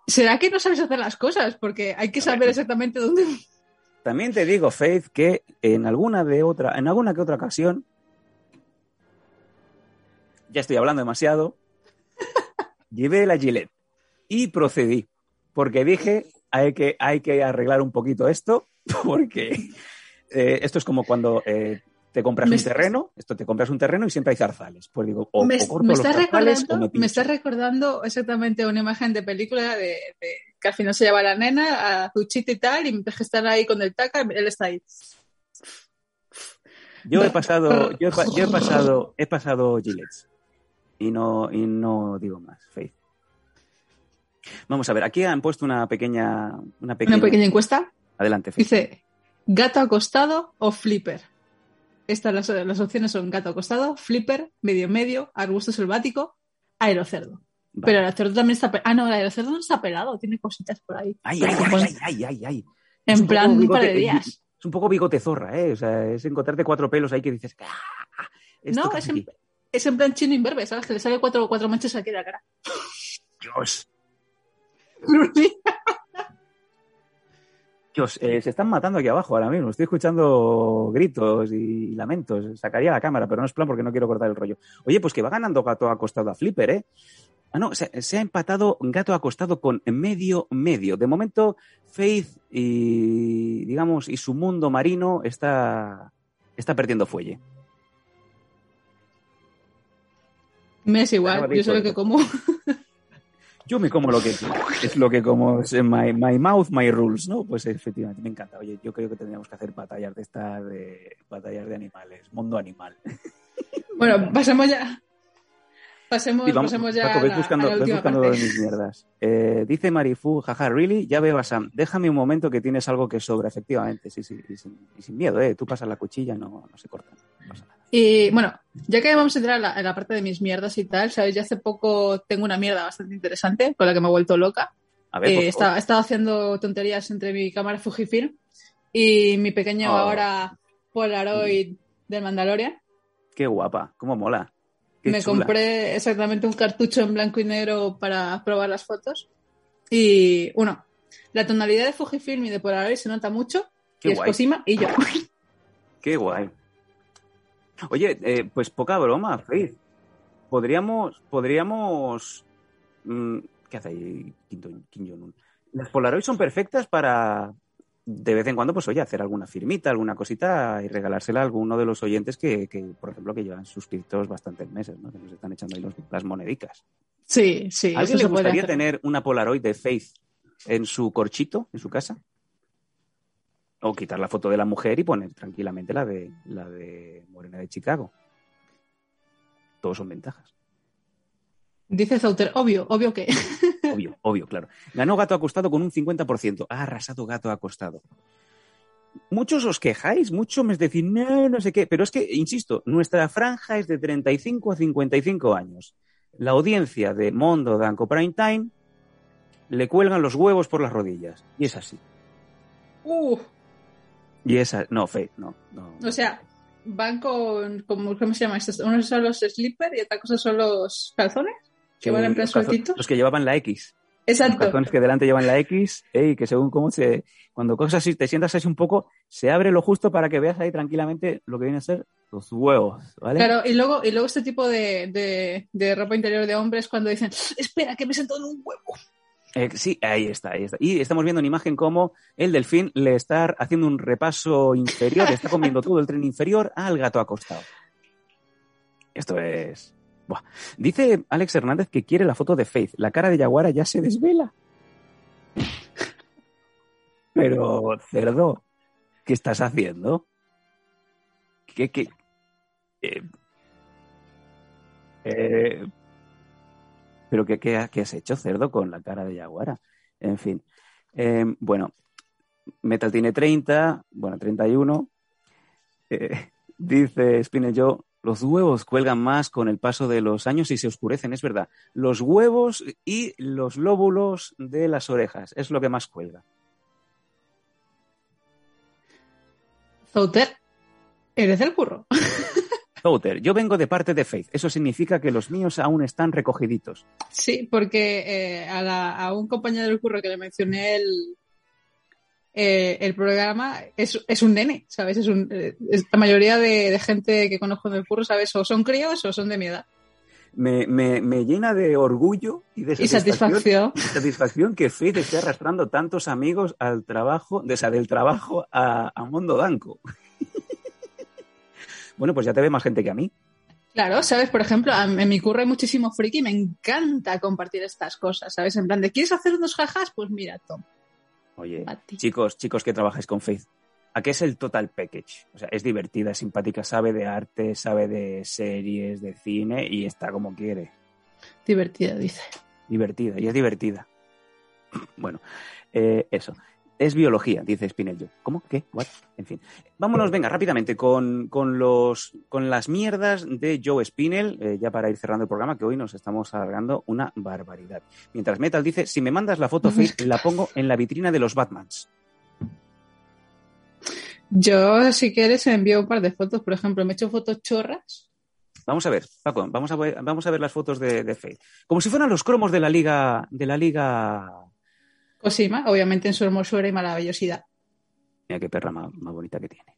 ¿Será que no sabes hacer las cosas? Porque hay que saber exactamente dónde. También te digo, Faith, que en alguna de otra, en alguna que otra ocasión, ya estoy hablando demasiado, llevé la Gillette y procedí, porque dije, hay que, hay que arreglar un poquito esto, porque eh, esto es como cuando eh, te compras Me un terreno, esto te compras un terreno y siempre hay zarzales. Pues digo, o, me, o corto me los estás zarzales recordando, o me estás recordando exactamente una imagen de película de, de- que al final se lleva a la nena a Zuchito y tal, y mientras que están ahí con el taca, él está ahí. Yo he pasado, yo he, pa- yo he pasado, he pasado Gillette. Y no, y no digo más, Faith. Vamos a ver, aquí han puesto una pequeña, una pequeña, Una pequeña encuesta. adelante, Faith. Dice, gato acostado o flipper. Estas las, las opciones son gato acostado, flipper, medio medio, arbusto selvático, aerocerdo. Vale. Pero el aerocerdo también está pelado. Ah, no, el aerocerdo no está pelado, tiene cositas por ahí. Ay, ay, ay, ay, ay, En plan, un par de días. Es un poco bigote zorra, ¿eh? O sea, es encontrarte cuatro pelos ahí que dices, "Ah, ¿esto No, es en, aquí?". es en plan chino imberbe, ¿sabes? Que le sale cuatro, cuatro manchas aquí de la cara. Dios, Dios, eh, se están matando aquí abajo ahora mismo. Estoy escuchando gritos y lamentos. Sacaría la cámara, pero no es plan porque no quiero cortar el rollo. Oye, pues que va ganando gato acostado a Flipper, ¿eh? Ah, no, se, se ha empatado gato acostado con medio medio. De momento, Faith y, digamos, y su mundo marino está, está perdiendo fuelle. Me es igual, yo sé lo que como. Yo me como lo que es lo que como es my, my mouth, my rules, ¿no? Pues efectivamente, me encanta. Oye, yo creo que tendríamos que hacer batallas de estas, de batallas de animales, mundo animal. Bueno, pasemos ya. Pasemos, vamos, pasemos ya Paco, ves buscando, a la ves buscando parte. mis mierdas. Eh, dice Marifu, jaja, really, ya veo a Sam. Déjame un momento que tienes algo que sobra, efectivamente. Sí, sí, y sin, y sin miedo, ¿eh? Tú pasas la cuchilla, no, no se corta. No pasa nada. Y bueno, ya que vamos a entrar a la, a la parte de mis mierdas y tal, ¿sabes? Yo hace poco tengo una mierda bastante interesante con la que me he vuelto loca. A ver, Eh, estaba, estaba haciendo tonterías entre mi cámara Fujifilm y mi pequeño Oh. ahora Polaroid del Mandalorian. Qué guapa, cómo mola. Qué me chula. compré exactamente un cartucho en blanco y negro para probar las fotos. Y bueno, la tonalidad de Fujifilm y de Polaroid se nota mucho. Qué y es guay. Cosima y yo. Qué guay. Oye, eh, pues poca broma, Faith. Podríamos, podríamos... mm, ¿Qué hace ahí Kim, Jong- Kim Jong-un? Las Polaroid son perfectas para, de vez en cuando, pues oye, hacer alguna firmita, alguna cosita y regalársela a alguno de los oyentes que, que, por ejemplo, que llevan suscritos bastantes meses, ¿no? Que nos están echando ahí los- las monedicas. Sí, sí. ¿A alguien le gustaría tener una Polaroid de Faith en su corchito, en su casa? O quitar la foto de la mujer y poner tranquilamente la de la de Morena de Chicago. Todos son ventajas. Dice Zauter, obvio, obvio que. Obvio, obvio, claro. Ganó Gato Acostado con un 50%. Ha arrasado Gato Acostado. Muchos os quejáis, muchos me decís, no, no sé qué, pero es que, insisto, nuestra franja es de 35 a 55 años. La audiencia de Mondo Danco Prime Time le cuelgan los huevos por las rodillas. Y es así. Uh, Y esa, no, Faith, no, no. o sea, van con. como- ¿Cómo se llama esto? Unos son los slipper y otra cosa son los calzones. Que van en plan los, los que llevaban la X. Los Exacto. calzones que delante llevan la X, y que según cómo se. Cuando coges así, te sientas así un poco, se abre lo justo para que veas ahí tranquilamente lo que viene a ser los huevos, ¿vale? Claro, y luego, y luego este tipo de, de, de ropa interior de hombres cuando dicen, espera, que me siento en un huevo. Eh, sí, ahí está, ahí está. Y estamos viendo en imagen cómo el delfín le está haciendo un repaso inferior, está comiendo todo el tren inferior al gato acostado. Esto es. Buah. Dice Alex Hernández que quiere la foto de Faith. La cara de Yaguara ya se desvela. Pero, cerdo, ¿qué estás haciendo? ¿Qué, qué? Eh, eh, ¿Pero qué, qué, qué has hecho, cerdo, con la cara de Yaguara? En fin. Eh, bueno, Metal tiene 30, bueno, 31. Eh, dice Spinel Joe, los huevos cuelgan más con el paso de los años y se oscurecen, es verdad. Los huevos y los lóbulos de las orejas es lo que más cuelga. Zouter, eres del curro. Outer, yo vengo de parte de Faith. Eso significa que los míos aún están recogiditos. Sí, porque eh, a, la- a un compañero del curro que le mencioné el, eh, el programa es, es un nene, ¿sabes? Es un, eh, es- la mayoría de, de gente que conozco en el curro, ¿sabes? O son críos o son de mi edad. Me, me- me llena de orgullo y de Y satisfacción. satisfacción que Faith esté arrastrando tantos amigos al trabajo, de, o sea, del trabajo a, a Mundo Danco. Bueno, pues ya te ve más gente que a mí. Claro, ¿sabes? Por ejemplo, en mi curro hay muchísimo friki y me encanta compartir estas cosas, ¿sabes? En plan de, ¿quieres hacer unos jajas? Pues mira, Tom. Oye, chicos, chicos que trabajáis con Faith, ¿a qué es el total package? O sea, es divertida, es simpática, sabe de arte, sabe de series, de cine y está como quiere. Divertida, dice. Divertida, y es divertida. Bueno, eh, eso. Es biología, dice Spinello. ¿Cómo? ¿Qué? ¿What? En fin. Vámonos, venga, rápidamente con, con los, con las mierdas de Joe Spinell, eh, ya para ir cerrando el programa, que hoy nos estamos alargando una barbaridad. Mientras Metal dice, si me mandas la foto, Faith, la pongo en la vitrina de los Batmans. Yo, si quieres, envío un par de fotos. Por ejemplo, me he hecho fotos chorras. Vamos a ver, Paco, vamos a ver, vamos a ver las fotos de, de Faith. Como si fueran los cromos de la liga, de la liga. Cosima, obviamente en su hermosura y maravillosidad. Mira qué perra más, más bonita que tiene.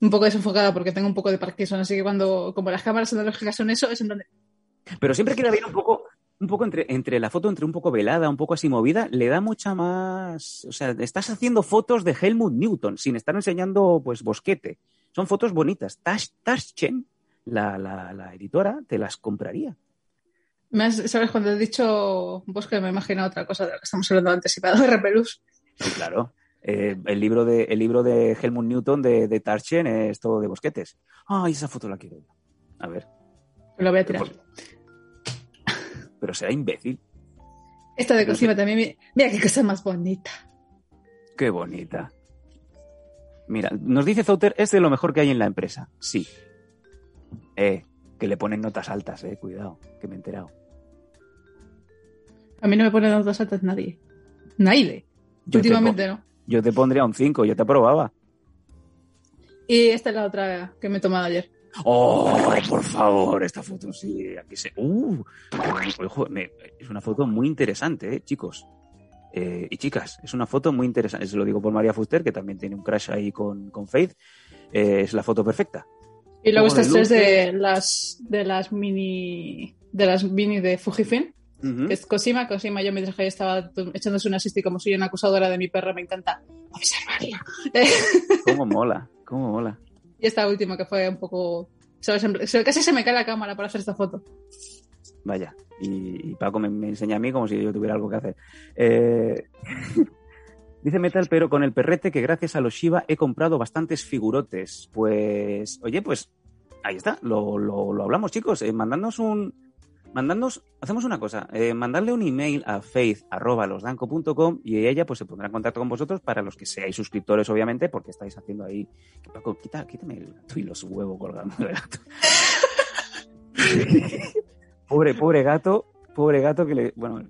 Un poco desenfocada porque tengo un poco de Parkinson, así que cuando, como las cámaras analógicas son eso, es en donde... Pero siempre queda bien un poco, un poco entre, entre la foto, entre un poco velada, un poco así movida, le da mucha más. O sea, estás haciendo fotos de Helmut Newton sin estar enseñando, pues, bosquete. Son fotos bonitas. Tash, Taschen, la, la, la editora, te las compraría. ¿Sabes? Cuando he dicho bosque me he imaginado otra cosa de lo que estamos hablando ha dado repelús. Sí, claro. Eh, el, libro de, el libro de Helmut Newton de, de Taschen es todo de bosquetes. Ay, esa foto la quiero. A ver, Lo voy a tirar. pero será imbécil. Esta de no encima también. mi- Mira qué cosa más bonita. Qué bonita. Mira, nos dice Zouter, es de lo mejor que hay en la empresa. Sí. Eh, que le ponen notas altas, eh, cuidado, que me he enterado. A mí no me pone notas altas nadie. Nadie. Yo Últimamente no. yo te pondría un 5, yo te aprobaba. Y esta es la otra que me he tomado ayer. Oh, por favor, esta foto sí, aquí se. Uh, ojo, me- es una foto muy interesante, eh, chicos. Eh, y chicas, es una foto muy interesante. Se lo digo por María Fuster, que también tiene un crash ahí con, con Faith. Eh, es la foto perfecta. Y luego estas tres de las de las mini de las mini de Fujifilm, Es Cosima, Cosima yo mientras que estaba echándose una siesta y como soy una acusadora de mi perra me encanta observarla. Cómo mola, cómo mola. y esta última que fue un poco Casi se me cae la cámara para hacer esta foto. Vaya, y, y Paco me, me enseña a mí como si yo tuviera algo que hacer. Eh, dice Metal, pero con el perrete que gracias a los Shiba he comprado bastantes figurotes. Pues, oye, pues ahí está, lo, lo- lo hablamos, chicos. Eh, mandadnos un. Mandadnos, hacemos una cosa, eh, mandarle un email a faith.losdanco.com y ella pues se pondrá en contacto con vosotros para los que seáis suscriptores, obviamente, porque estáis haciendo ahí. Paco, quita, quítame el gato y los huevos colgando del gato. pobre, pobre gato, pobre gato que le. Bueno,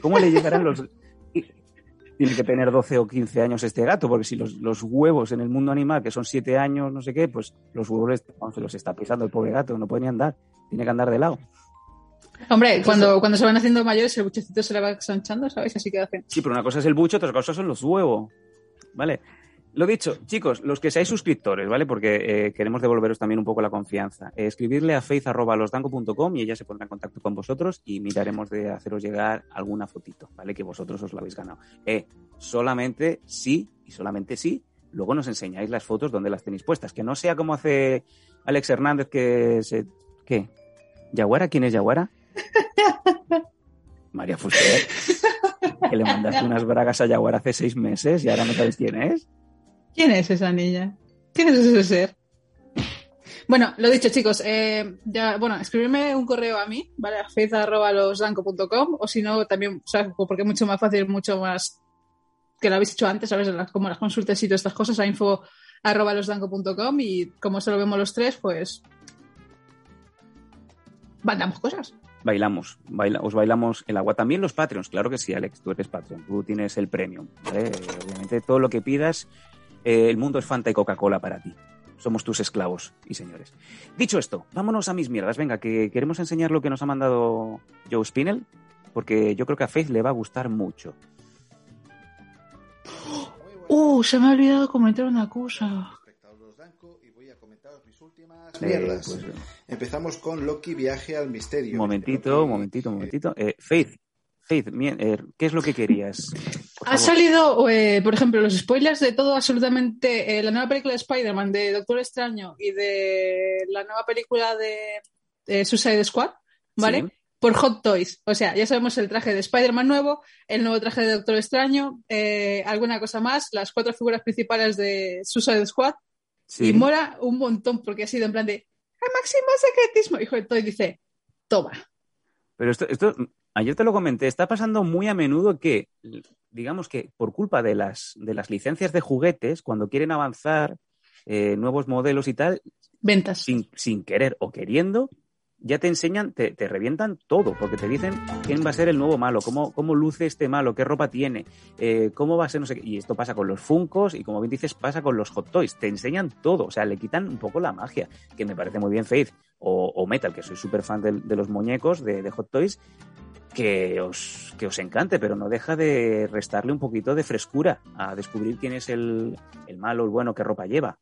¿cómo le llegarán los. Tiene que tener 12 o 15 años este gato, porque si los, los huevos en el mundo animal, que son 7 años, no sé qué, pues los huevos vamos, se los está pisando el pobre gato, no puede ni andar, tiene que andar de lado. Hombre, cuando, cuando se van haciendo mayores el buchecito se le va ensanchando, ¿sabes? Así que hacen. Sí, pero una cosa es el bucho, otra cosa son los huevos. ¿Vale? Lo dicho, chicos, los que seáis suscriptores, ¿vale? Porque eh, queremos devolveros también un poco la confianza. Eh, escribirle a faith.losdanco.com y ella se pondrá en contacto con vosotros y miraremos de haceros llegar alguna fotito, ¿vale? Que vosotros os lo habéis ganado. Eh, solamente sí, y solamente sí, luego nos enseñáis las fotos donde las tenéis puestas. Que no sea como hace Alex Hernández que se... ¿Qué? ¿Yaguara? ¿Quién es Yaguara? María Fuster. Que le mandaste unas bragas a Yaguara hace seis meses y ahora no sabes quién es. ¿Quién es esa niña? ¿Quién es ese ser? Bueno, lo dicho, chicos, eh, ya, bueno, escribirme un correo a mí, ¿vale? A faith.losdanco.com o si no, también, ¿sabes? Porque es mucho más fácil, mucho más que lo habéis hecho antes, ¿sabes? Como las consultas y todas estas cosas, a info.losdanco.com y como se lo vemos los tres, pues mandamos cosas. Bailamos, baila- os bailamos el agua. También los Patreons, claro que sí, Alex, tú eres Patreon, tú tienes el premium. ¿vale? Obviamente todo lo que pidas, eh, el mundo es Fanta y Coca-Cola para ti. Somos tus esclavos y señores. Dicho esto, vámonos a mis mierdas. Venga, que queremos enseñar lo que nos ha mandado Joe Spinell, porque yo creo que a Faith le va a gustar mucho. Uh, se me ha olvidado comentar una cosa. Respecto a los Danco y voy a comentaros mis últimas Eh, mierdas. pues, Empezamos con Loki Viaje al Misterio. un momentito, momentito, un eh, momentito. Eh, Faith, Faith, eh, ¿qué es lo que querías? Ha salido, eh, por ejemplo, los spoilers de todo absolutamente. eh, la nueva película de Spider-Man, de Doctor Extraño y de la nueva película de Suicide Squad, ¿vale? Sí. Por Hot Toys. O sea, ya sabemos el traje de Spider-Man nuevo, el nuevo traje de Doctor Extraño, eh, alguna cosa más, las cuatro figuras principales de Suicide Squad. Sí. Y mola un montón porque ha sido en plan de ¡al máximo secretismo! Y Hot Toys dice, toma. Pero esto, esto, ayer te lo comenté, está pasando muy a menudo que, digamos que por culpa de las, de las licencias de juguetes, cuando quieren avanzar eh, nuevos modelos y tal, Ventas. sin, sin querer o queriendo, ya te enseñan, te, te revientan todo, porque te dicen quién va a ser el nuevo malo, cómo, cómo luce este malo, qué ropa tiene, eh, cómo va a ser, no sé qué. Y esto pasa con los Funcos y como bien dices, pasa con los Hot Toys. Te enseñan todo, o sea, le quitan un poco la magia, que me parece muy bien Faith o, o Metal, que soy súper fan de, de los muñecos de, de Hot Toys, que os, que os encante, pero no deja de restarle un poquito de frescura a descubrir quién es el, el malo, el bueno, qué ropa lleva.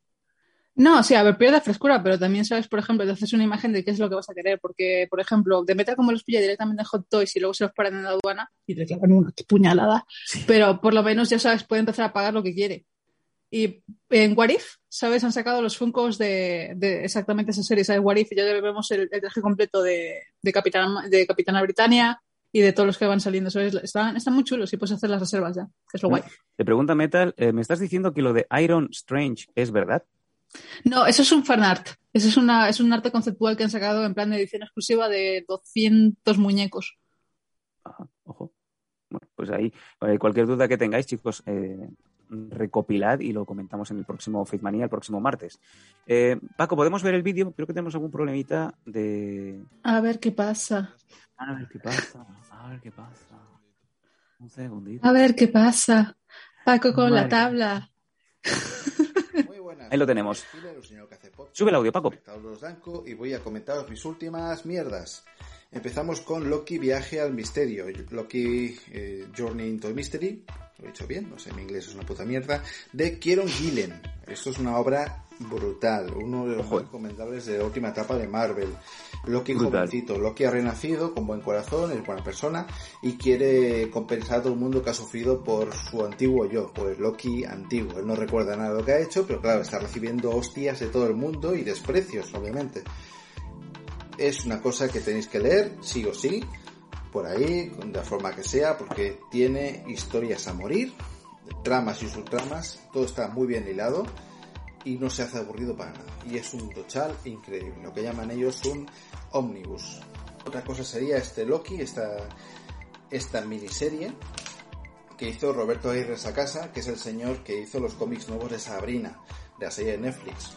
No, sí, a ver, pierde frescura, pero también sabes, por ejemplo, te haces una imagen de qué es lo que vas a querer, porque, por ejemplo, de Metal como los pilla directamente en Hot Toys y luego se los paran en la aduana y te clavan una puñalada, pero por lo menos ya sabes, puede empezar a pagar lo que quiere. Y en What If, ¿sabes? Han sacado los Funkos de, de exactamente esa serie, ¿sabes? What If, y ya vemos el, el traje completo de, de, Capitana, de Capitana Britannia y de todos los que van saliendo, ¿sabes? Están, están muy chulos y puedes hacer las reservas ya, que es lo guay. Te pregunta Metal, eh, ¿me estás diciendo que lo de Iron Strange es verdad? No, eso es un fanart. Eso es, una, es un arte conceptual que han sacado en plan de edición exclusiva de 200 muñecos. Ajá, ojo. Bueno, pues ahí, eh, cualquier duda que tengáis, chicos, eh, recopilad y lo comentamos en el próximo Faithmania, el próximo martes. Eh, Paco, ¿podemos ver el vídeo? Creo que tenemos algún problemita de... A ver qué pasa. A ver qué pasa, a ver qué pasa. Un segundito. A ver qué pasa. Paco con la tabla. Muy buenas. Ahí lo tenemos. Sube el audio, Paco. Y voy a comentaros mis últimas mierdas. Empezamos con Loki Viaje al Misterio. Loki eh, Journey into the Mystery. Lo he dicho bien, no sé, mi inglés es una puta mierda. De Kieron Gillen. Esto es una obra brutal. Uno de los más recomendables de la última etapa de Marvel. Loki jovencito. Loki ha renacido con buen corazón, es buena persona y quiere compensar a todo el mundo que ha sufrido por su antiguo yo, el Loki antiguo. Él no recuerda nada de lo que ha hecho, pero claro, está recibiendo hostias de todo el mundo y desprecios, obviamente. Es una cosa que tenéis que leer, sí o sí, por ahí, de la forma que sea, porque tiene historias a morir, tramas y subtramas, todo está muy bien hilado y no se hace aburrido para nada. Y es un total increíble, lo que llaman ellos un omnibus. Otra cosa sería este Loki, esta, esta miniserie que hizo Roberto Aguirre Sacasa, que es el señor que hizo los cómics nuevos de Sabrina, de la serie de Netflix.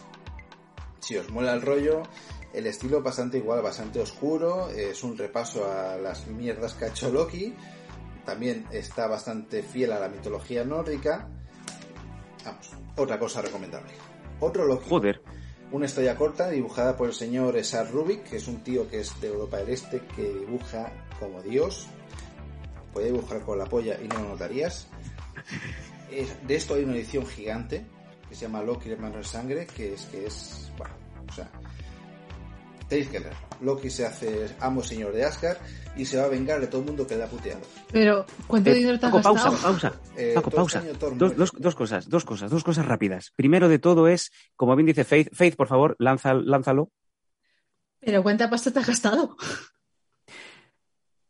Si os mola el rollo, el estilo bastante igual, bastante oscuro, es un repaso a las mierdas que ha hecho Loki, también está bastante fiel a la mitología nórdica. Vamos, otra cosa recomendable. Otro Loki. Joder. Una historia corta dibujada por el señor Esar Rubik, que es un tío que es de Europa del Este, que dibuja como Dios. Puede dibujar con la polla y no lo notarías. De esto hay una edición gigante que se llama Loki, hermano de sangre, que es que es. Bueno, o sea. Tenéis que leer. Loki se hace amo señor de Asgard y se va a vengar de todo el mundo que le ha puteado. Pero, ¿cuánto Eh, dinero te has Paco, pausa, gastado? pausa. Eh, Paco, pausa. este Dos, muere. dos- dos cosas, dos cosas, dos cosas rápidas. Primero de todo es, como bien dice Faith, Faith, por favor, lanza, lánzalo. Pero ¿cuánta pasta te has gastado?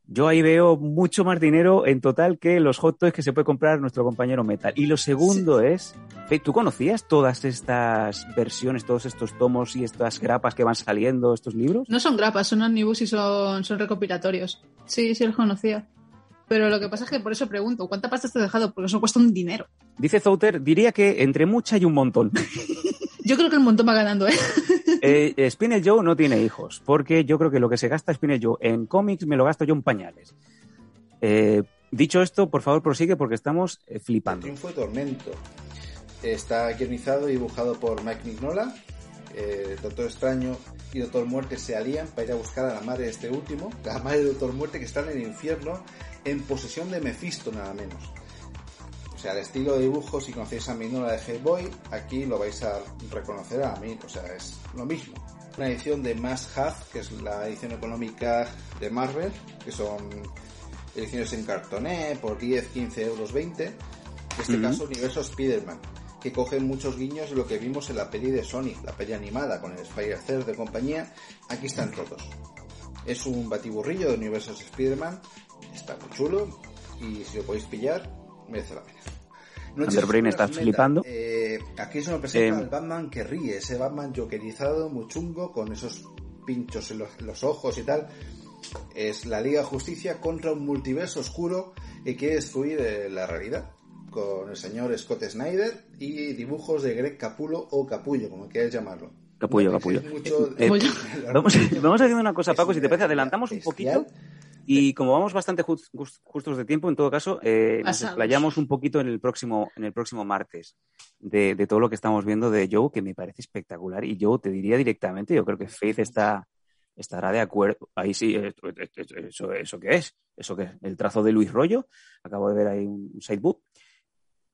Yo ahí veo mucho más dinero en total que los hot toys que se puede comprar nuestro compañero Metal. Y lo segundo es, Faith, ¿tú conocías todas estas versiones, todos estos tomos y estas grapas que van saliendo, estos libros? No son grapas, son omnibus y son, son recopilatorios. Sí, sí los conocía. Pero lo que pasa es que por eso pregunto, ¿cuánta pasta te has dejado? Porque eso cuesta un dinero. Dice Zouter, diría que entre mucha y un montón. Yo creo que el montón va ganando, ¿eh? Eh, Spinel Joe no tiene hijos, porque yo creo que lo que se gasta Spinel Joe en cómics me lo gasto yo en pañales. Eh, dicho esto, por favor prosigue porque estamos eh, El flipando. triunfo de Tormento. Está guionizado y dibujado por Mike Mignola. Eh, Doctor Extraño y Doctor Muerte se alían para ir a buscar a la madre de este último, la madre de Doctor Muerte que está en el infierno en posesión de Mephisto nada menos. Sea, el estilo de dibujo, si conocéis a Mignola de Hellboy, aquí lo vais a reconocer a mí, o sea, es lo mismo. Una edición de Mass Half, que es la edición económica de Marvel, que son ediciones en cartoné por 10, 15 euros, 20. En este caso, Universo Spider-Man, que cogen muchos guiños de lo que vimos en la peli de Sonic, la peli animada con el Spider-Third de compañía. Aquí están todos. Es un batiburrillo de Universo Spider-Man, está muy chulo y si lo podéis pillar, merece la pena. Noches Underbrain está flipando. Eh, aquí se nos presenta Eh, el Batman que ríe, ese Batman jokerizado, muy chungo, con esos pinchos en los, los ojos y tal. Es la Liga Justicia contra un multiverso oscuro que quiere destruir eh, la realidad. Con el señor Scott Snyder y dibujos de Greg Capullo o Capullo, como quieras llamarlo. Capullo, No capullo. mucho- Eh, Capullo. Vamos, vamos haciendo una cosa, Es Paco, si te una parece, adelantamos un poquito y como vamos bastante jus- jus- justos de tiempo, en todo caso, eh, nos explayamos un poquito en el próximo, en el próximo martes de, de todo lo que estamos viendo de Joe, que me parece espectacular. Y yo te diría directamente, yo creo que Faith está, estará de acuerdo. Ahí sí, esto- esto- esto- eso, eso qué es, eso qué es, el trazo de Luis Rollo. Acabo de ver ahí un sidebook.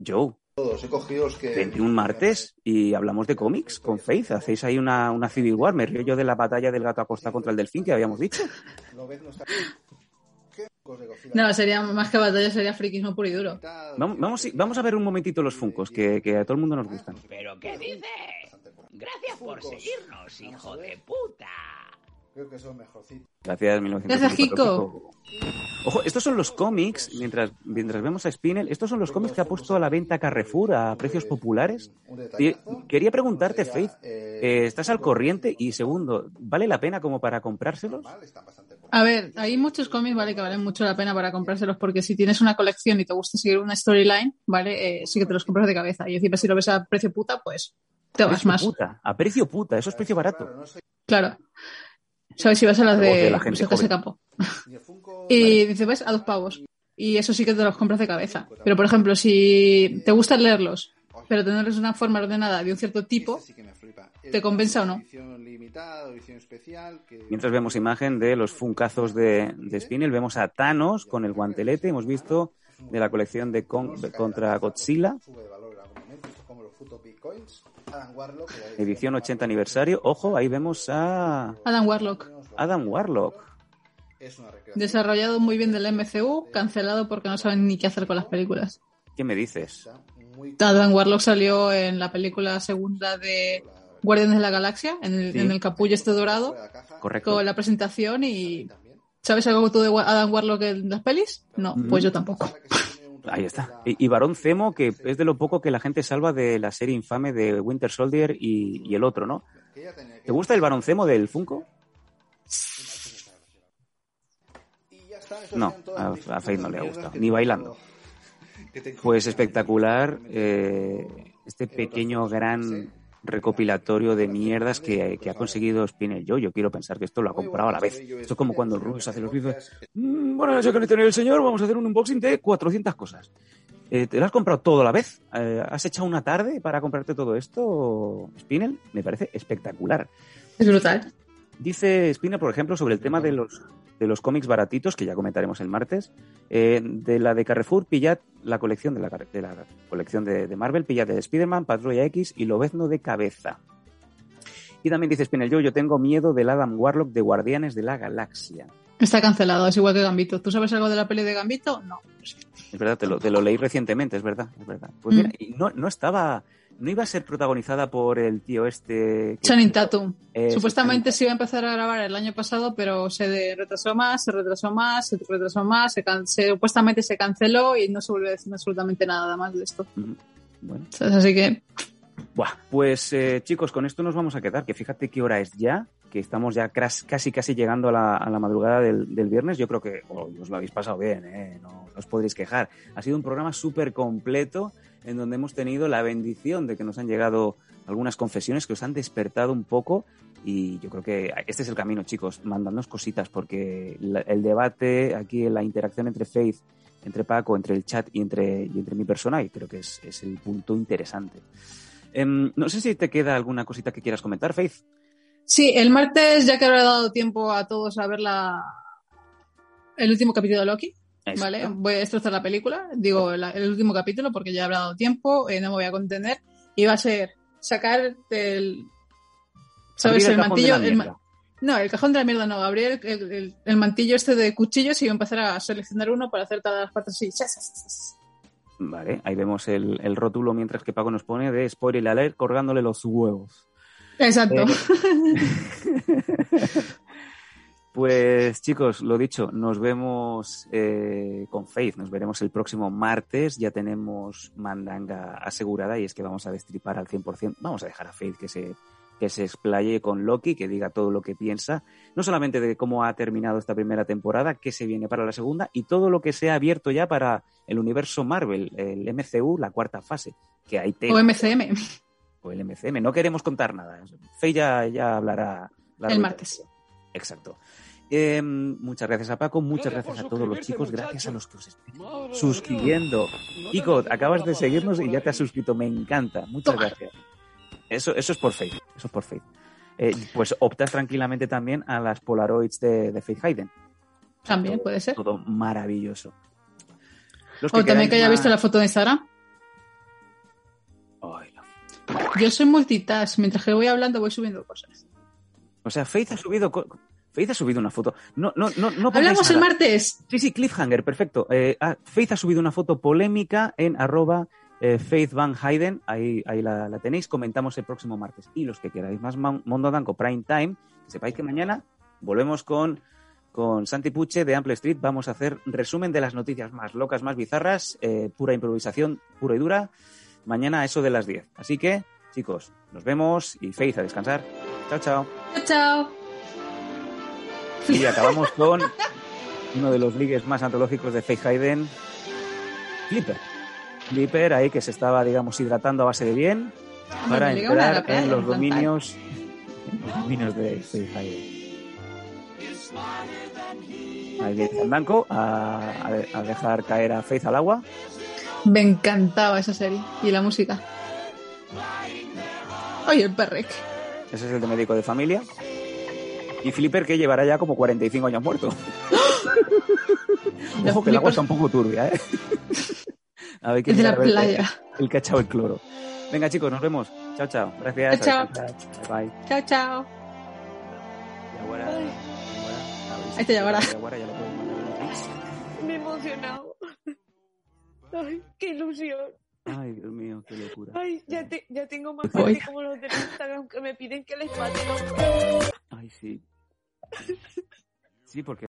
Joe, Todos, he cogido los que... 21 martes y hablamos de cómics con Faith. Hacéis ahí una, una Civil War. Me río yo de la batalla del gato Acosta contra el delfín que habíamos dicho. Lo ves, no está... No, sería más que batalla, sería friquismo puro y duro. Vamos, vamos, vamos a ver un momentito los Funcos, que, que a todo el mundo nos gustan. ¿Pero qué dices? Gracias por seguirnos, hijo de puta. Creo que son mejorcitos. Gracias, 1984. Gracias, Kiko. Ojo, estos son los cómics, mientras, mientras vemos a Spinel, estos son los cómics que ha puesto a la venta Carrefour a precios populares. Y quería preguntarte, Faith, eh, eh, ¿estás al corriente? Y segundo, ¿vale la pena como para comprárselos? A ver, hay muchos cómics, ¿vale? Que valen mucho la pena para comprárselos porque si tienes una colección y te gusta seguir una storyline, ¿vale? Eh, sí que te los compras de cabeza. Y encima si lo ves a precio puta, pues te vas Precio más. puta, a precio puta, eso es precio barato. Claro, no soy Claro. ¿Sabes? Si vas a las de de, la gente pues, joven. campo. Y dice, ves, a dos pavos. Y eso sí que te los compras de cabeza. Pero, por ejemplo, si te gusta leerlos, pero tenerlos de una forma ordenada de un cierto tipo. ¿te compensa o no? Mientras vemos imagen de los funcazos de, de Spinel, vemos a Thanos con el guantelete, hemos visto de la colección de, con- de contra Godzilla, Bitcoins. Adam Warlock, que la edición 80 aniversario. Ojo, ahí vemos a Adam Warlock. Adam Warlock. Es una recreación. Desarrollado muy bien del MCU, cancelado porque no saben ni qué hacer con las películas. ¿Qué me dices? Adam Warlock salió en la película segunda de Guardianes de la Galaxia, en el, Sí. en el capullo este dorado. Correcto. con la presentación y... ¿Sabes algo tú de Adam Warlock en las pelis? No, pues yo tampoco. Ahí está. Y, y Barón Zemo, que es de lo poco que la gente salva de la serie infame de Winter Soldier y, el otro, ¿no? ¿Te gusta el Barón Zemo del Funko? No, a- a Faith no le ha gustado, ni bailando. Pues espectacular eh, este pequeño gran recopilatorio de mierdas que, que ha conseguido Spinel yo. Yo quiero pensar que esto lo ha comprado a la vez. Esto es como cuando Rubius hace los vídeos. Mm, Bueno, ya que no el señor, vamos a hacer un unboxing de 400 cosas. Eh, ¿Te lo has comprado todo a la vez? Eh, ¿Has echado una tarde para comprarte todo esto, Spinel? Me parece espectacular. Es brutal. Dice Spinner, por ejemplo, sobre el tema de los, de los cómics baratitos, que ya comentaremos el martes. eh, de la de Carrefour, pillad la colección de la, de la colección de, de Marvel, pillad de Spider-Man, Patrulla X y Lobezno de cabeza. Y también dice Spinel, yo, yo tengo miedo del Adam Warlock de Guardianes de la Galaxia. Está cancelado, es igual que Gambito. ¿Tú sabes algo de la peli de Gambito? No. Es verdad, te lo, te lo leí recientemente, es verdad, es verdad. Pues Mm. mira, y no, no estaba, no iba a ser protagonizada por el tío este... Channing Tatum. Eso, Supuestamente se iba a empezar a grabar el año pasado, pero se retrasó más, se retrasó más, se retrasó más, se can- se- supuestamente se canceló y no se volvió a decir absolutamente nada más de esto. Bueno, ¿Sabes? Así que Buah, pues eh, chicos, con esto nos vamos a quedar, que fíjate qué hora es ya, que estamos ya casi casi llegando a la, a la madrugada del, del viernes. Yo creo que oh, os lo habéis pasado bien, ¿eh? no, no os podréis quejar. Ha sido un programa súper completo en donde hemos tenido la bendición de que nos han llegado algunas confesiones que os han despertado un poco y yo creo que este es el camino, chicos, mandadnos cositas porque el debate, aquí la interacción entre Faith, entre Paco, entre el chat y entre, y entre mi persona, y creo que es, es el punto interesante. Em, no sé si te queda alguna cosita que quieras comentar, Faith. sí, el martes, ya que habrá dado tiempo a todos a ver la... el último capítulo de Loki, Eso. ¿vale? Voy a destrozar la película, digo la- el último capítulo porque ya habrá dado tiempo, eh, no me voy a contener, y va a ser sacar el... ¿Sabes? El, mantillo... el ma- mierda. No, el cajón de la mierda no, abrir el, el- mantillo este de cuchillos y empezar a seleccionar uno para hacer todas las partes así. Vale, ahí vemos el, el rótulo mientras que Paco nos pone de spoiler alert colgándole los huevos. Exacto. Eh, Pues chicos, lo dicho, nos vemos eh, con Faith, nos veremos el próximo martes, ya tenemos mandanga asegurada y es que vamos a destripar al 100%, vamos a dejar a Faith que se, que se explaye con Loki, que diga todo lo que piensa, no solamente de cómo ha terminado esta primera temporada, qué se viene para la segunda y todo lo que se ha abierto ya para el universo Marvel, el MCU, la cuarta fase, que hay o MCM. o el MCM. No queremos contar nada. Fey ya, ya hablará El martes. Exacto. Eh, muchas gracias a Paco, muchas Gracias a todos los chicos, gracias a los que os estáis suscribiendo. Te acabas de seguirnos y ya te has suscrito, me encanta. Muchas Toma. gracias. Eso, eso es por Faith, eso es por Faith. Eh, pues optas tranquilamente también a las Polaroids de, de Faith Hayden. También Todo- puede ser. Todo maravilloso. Los O también que haya más- visto la foto de Instagram. Yo soy multitask. Mientras que voy hablando, voy subiendo cosas. O sea, Faith ha subido. Faith ha subido una foto. No, no, no, no Hablamos el martes. Sí, sí, cliffhanger, perfecto. Eh, ah, Faith ha subido una foto polémica en arroba eh, Faith Van Hayden. Ahí, ahí la, la tenéis. Comentamos el próximo martes. Y los que queráis más Mon- Mondo Danco Prime Time, que sepáis que mañana volvemos con, con Santi Puche de Ample Street. Vamos a hacer resumen de las noticias más locas, más bizarras, eh, pura improvisación, pura y dura. Mañana a eso de las 10. Así que, chicos, nos vemos y Faith a descansar. Chao, chao. Chao, chao. Y acabamos con uno de los ligues más antológicos de Faith Hayden, Flipper. Flipper ahí que se estaba, digamos, hidratando a base de bien para entrar en los dominios, en los dominios de Faith Hayden. Ahí viene Fandanco a, a- a dejar caer a Faith al agua. Me encantaba esa serie. Y la música. Oye, el perrec. Ese es el de médico de familia. Y Flipper que llevará ya como 45 años muerto. Ojo que el agua está un poco turbia, ¿eh? A ver quién Es de la playa. El que ha echado el cloro. Venga, chicos, nos vemos. Chao, chao. Gracias. Chao, descansar. Bye, bye. Chao, chao. Yaguara. Yaguara, Ahí está Yaguara. Yaguara ya lo puedo mandar. Me he emocionado. Ay, qué ilusión. Ay, Dios mío, qué locura. Ay, ya, te, ya tengo más gente como los de Instagram que me piden que les pase los Ay, sí. Sí, porque...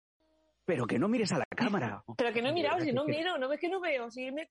Pero que no mires a la cámara. Pero que no he mirado, si no miro, no ves que no veo. Si me